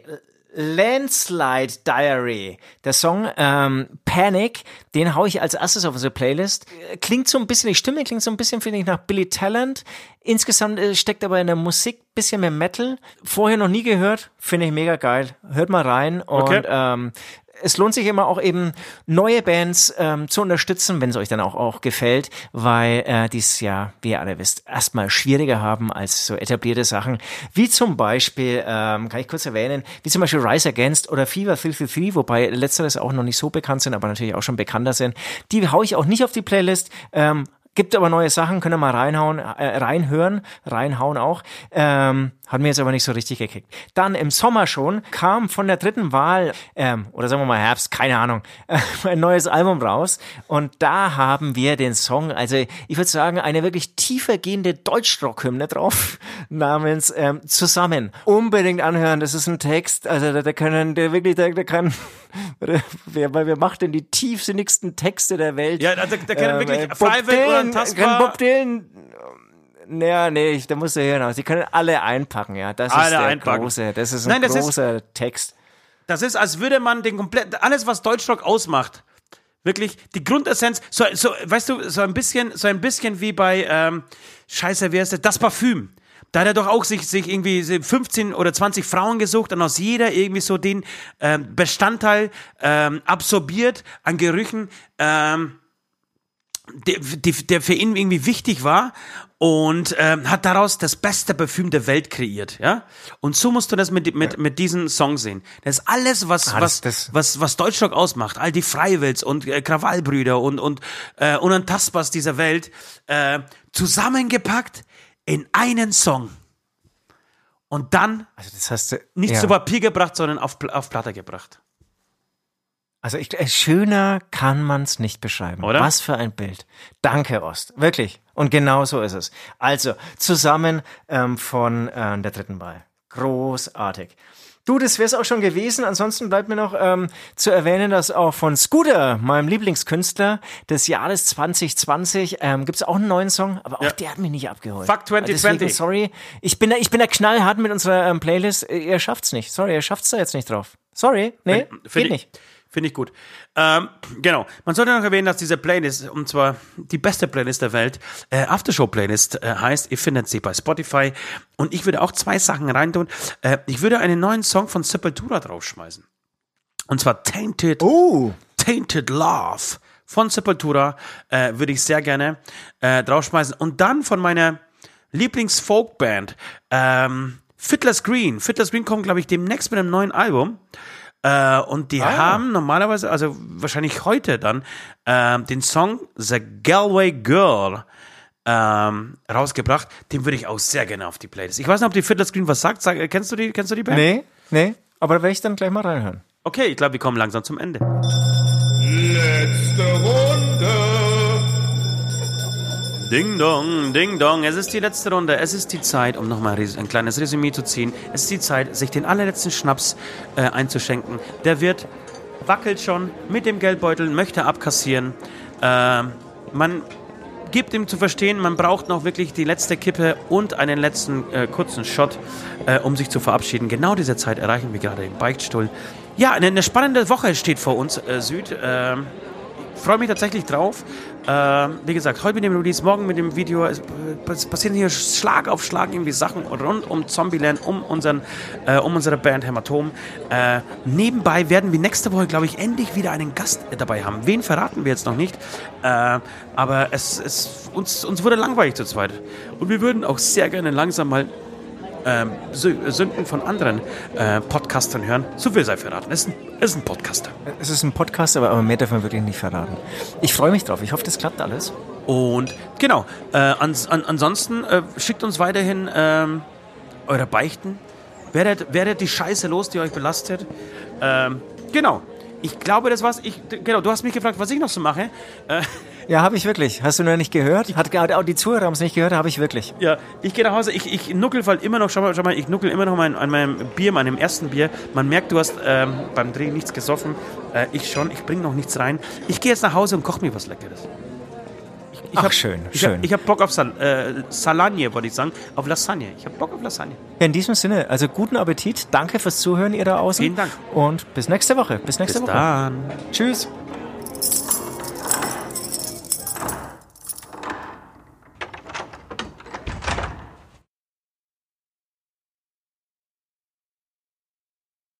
Landslide Diary. Der Song ähm, Panic, den hau ich als erstes auf unsere Playlist. Klingt so ein bisschen, die Stimme klingt so ein bisschen, finde ich, nach Billy Talent. Insgesamt äh, steckt aber in der Musik bisschen mehr Metal. Vorher noch nie gehört, finde ich mega geil. Hört mal rein und Okay. ähm, es lohnt sich immer auch eben neue Bands ähm, zu unterstützen, wenn es euch dann auch, auch gefällt, weil äh, dies ja, wie ihr alle wisst, erstmal schwieriger haben als so etablierte Sachen, wie zum Beispiel, ähm, kann ich kurz erwähnen, wie zum Beispiel Rise Against oder Fever 333, wobei letzteres auch noch nicht so bekannt sind, aber natürlich auch schon bekannter sind. Die hau ich auch nicht auf die Playlist. Ähm, Gibt aber neue Sachen, könnt ihr mal reinhauen, äh, reinhören, reinhauen auch. Ähm, hat mir jetzt aber nicht so richtig gekickt. Dann im Sommer schon kam von der dritten Wahl, ähm, oder sagen wir mal Herbst, keine Ahnung, äh, <laughs> ein neues Album raus. Und da haben wir den Song, also ich würde sagen, eine wirklich tiefer gehende Deutschrock-Hymne drauf, <laughs> namens ähm, Zusammen. Unbedingt anhören, das ist ein Text, also da, da können, der wirklich, der, der kann, <laughs> wer, weil wer macht denn die tiefsinnigsten Texte der Welt? Ja, also, da können wirklich äh, Bob Private Dylan, Kann Bob Dylan. Naja, nee, ich- da muss er hören. Sie können alle einpacken, ja. Das ist Alle der einpacken. große, das ist ein Nein, das ist- großer Text. Das ist, als würde man den komplett, alles, was Deutschrock ausmacht, wirklich die Grundessenz, so, so, weißt du, so ein bisschen, so ein bisschen wie bei, ähm, Scheiße, wer ist das? Das Parfüm. Da hat er doch auch sich, sich irgendwie 15 oder 20 Frauen gesucht und aus jeder irgendwie so den ähm, Bestandteil ähm, absorbiert an Gerüchen, ähm, der, der, der für ihn irgendwie wichtig war und ähm, hat daraus das beste Parfüm der Welt kreiert, ja. Und so musst du das mit mit mit diesem Song sehen. Das ist alles, was Ah, was das- das- was was Deutschrock ausmacht. All die Freiwills und äh, Krawallbrüder und und äh, unantastbars dieser Welt äh, zusammengepackt in einen Song und dann Also das heißt, nicht ja. zu Papier gebracht, sondern auf auf Platte gebracht. Also ich, äh, schöner kann man's nicht beschreiben. Oder? Was für ein Bild. Danke, Ost. Wirklich. Und genau so ist es. Also, zusammen ähm, von äh, der dritten Wahl. Großartig. Du, das wär's auch schon gewesen. Ansonsten bleibt mir noch ähm, zu erwähnen, dass auch von Scooter, meinem Lieblingskünstler des Jahres 2020, ähm, gibt's auch einen neuen Song, aber auch Ja. der hat mich nicht abgeholt. Fuck 2020. Deswegen, sorry, ich bin da, ich bin da knallhart mit unserer ähm, Playlist. Ihr schafft's nicht. Sorry, ihr schafft's da jetzt nicht drauf. Sorry, nee, Find geht ich, nicht. Finde ich gut. Ähm, genau. Man sollte noch erwähnen, dass diese Playlist, und zwar die beste Playlist der Welt, äh, Aftershow-Playlist äh, heißt. Ihr findet sie bei Spotify. Und ich würde auch zwei Sachen reintun. Äh, ich würde einen neuen Song von Sepultura draufschmeißen. Und zwar Tainted, Oh. Tainted Love von Sepultura äh, würde ich sehr gerne äh, draufschmeißen. Und dann von meiner Lieblings-Folk-Band, ähm, Fiddler's Green. Fiddler's Green kommt, glaube ich, demnächst mit einem neuen Album. Äh, und die haben normalerweise, also wahrscheinlich heute dann, ähm, den Song The Galway Girl ähm, rausgebracht. Den würde ich auch sehr gerne auf die Playlist. Ich weiß nicht, ob die Fiddler's Green was sagt. Sag, kennst du die, kennst du die Band? Nee, nee, aber da werde ich dann gleich mal reinhören. Okay, ich glaube, wir kommen langsam zum Ende. Letzte Runde. Ding dong, ding dong. Es ist die letzte Runde. Es ist die Zeit, um nochmal ein kleines Resümee zu ziehen. Es ist die Zeit, sich den allerletzten Schnaps äh, einzuschenken. Der Wirt wackelt schon mit dem Geldbeutel, möchte abkassieren. Äh, man gibt ihm zu verstehen, man braucht noch wirklich die letzte Kippe und einen letzten äh, kurzen Shot, äh, um sich zu verabschieden. Genau diese Zeit erreichen wir gerade im Beichtstuhl. Ja, eine, eine spannende Woche steht vor uns, äh, Süd. Ähm, freue mich tatsächlich drauf. Äh, wie gesagt, heute mit dem Release, morgen mit dem Video. Es, es, passieren hier Schlag auf Schlag irgendwie Sachen rund um Zombieland, um, unseren, äh, um unsere Band Hämatom. Äh, nebenbei werden wir nächste Woche, glaube ich, endlich wieder einen Gast dabei haben. Wen verraten wir jetzt noch nicht. Äh, aber es, es, uns, uns wurde langweilig zu zweit. Und wir würden auch sehr gerne langsam mal ähm, Sünden von anderen äh, Podcastern hören. So viel sei verraten. Es ist, ein, ist ein Podcaster. Es ist ein Podcaster, aber mehr darf man wirklich nicht verraten. Ich freue mich drauf. Ich hoffe, das klappt alles. Und genau, äh, ans, an, ansonsten äh, schickt uns weiterhin ähm, eure Beichten. Werdet, werdet die Scheiße los, die euch belastet. Ähm, genau. Ich glaube, das war's. Ich, genau, du hast mich gefragt, was ich noch so mache. Äh, ja, habe ich wirklich. Hast du noch nicht gehört? Hat auch die Zuhörer haben es nicht gehört, habe ich wirklich. Ja, ich gehe nach Hause, ich, ich nuckel weil immer noch, schau mal, schau mal, ich nuckel immer noch mein, an meinem Bier, meinem ersten Bier. Man merkt, du hast ähm, beim Drehen nichts gesoffen. Äh, ich schon, ich bringe noch nichts rein. Ich gehe jetzt nach Hause und koche mir was Leckeres. Ich Ach, hab, schön, ich schön. Hab, ich habe Bock auf Sal äh, Salagne, wollte ich sagen. Auf Lasagne. Ich habe Bock auf Lasagne. Ja, in diesem Sinne, also guten Appetit. Danke fürs Zuhören, ihr da außen. Vielen Dank. Und bis nächste Woche. Bis nächste bis Woche. Dann. Tschüss.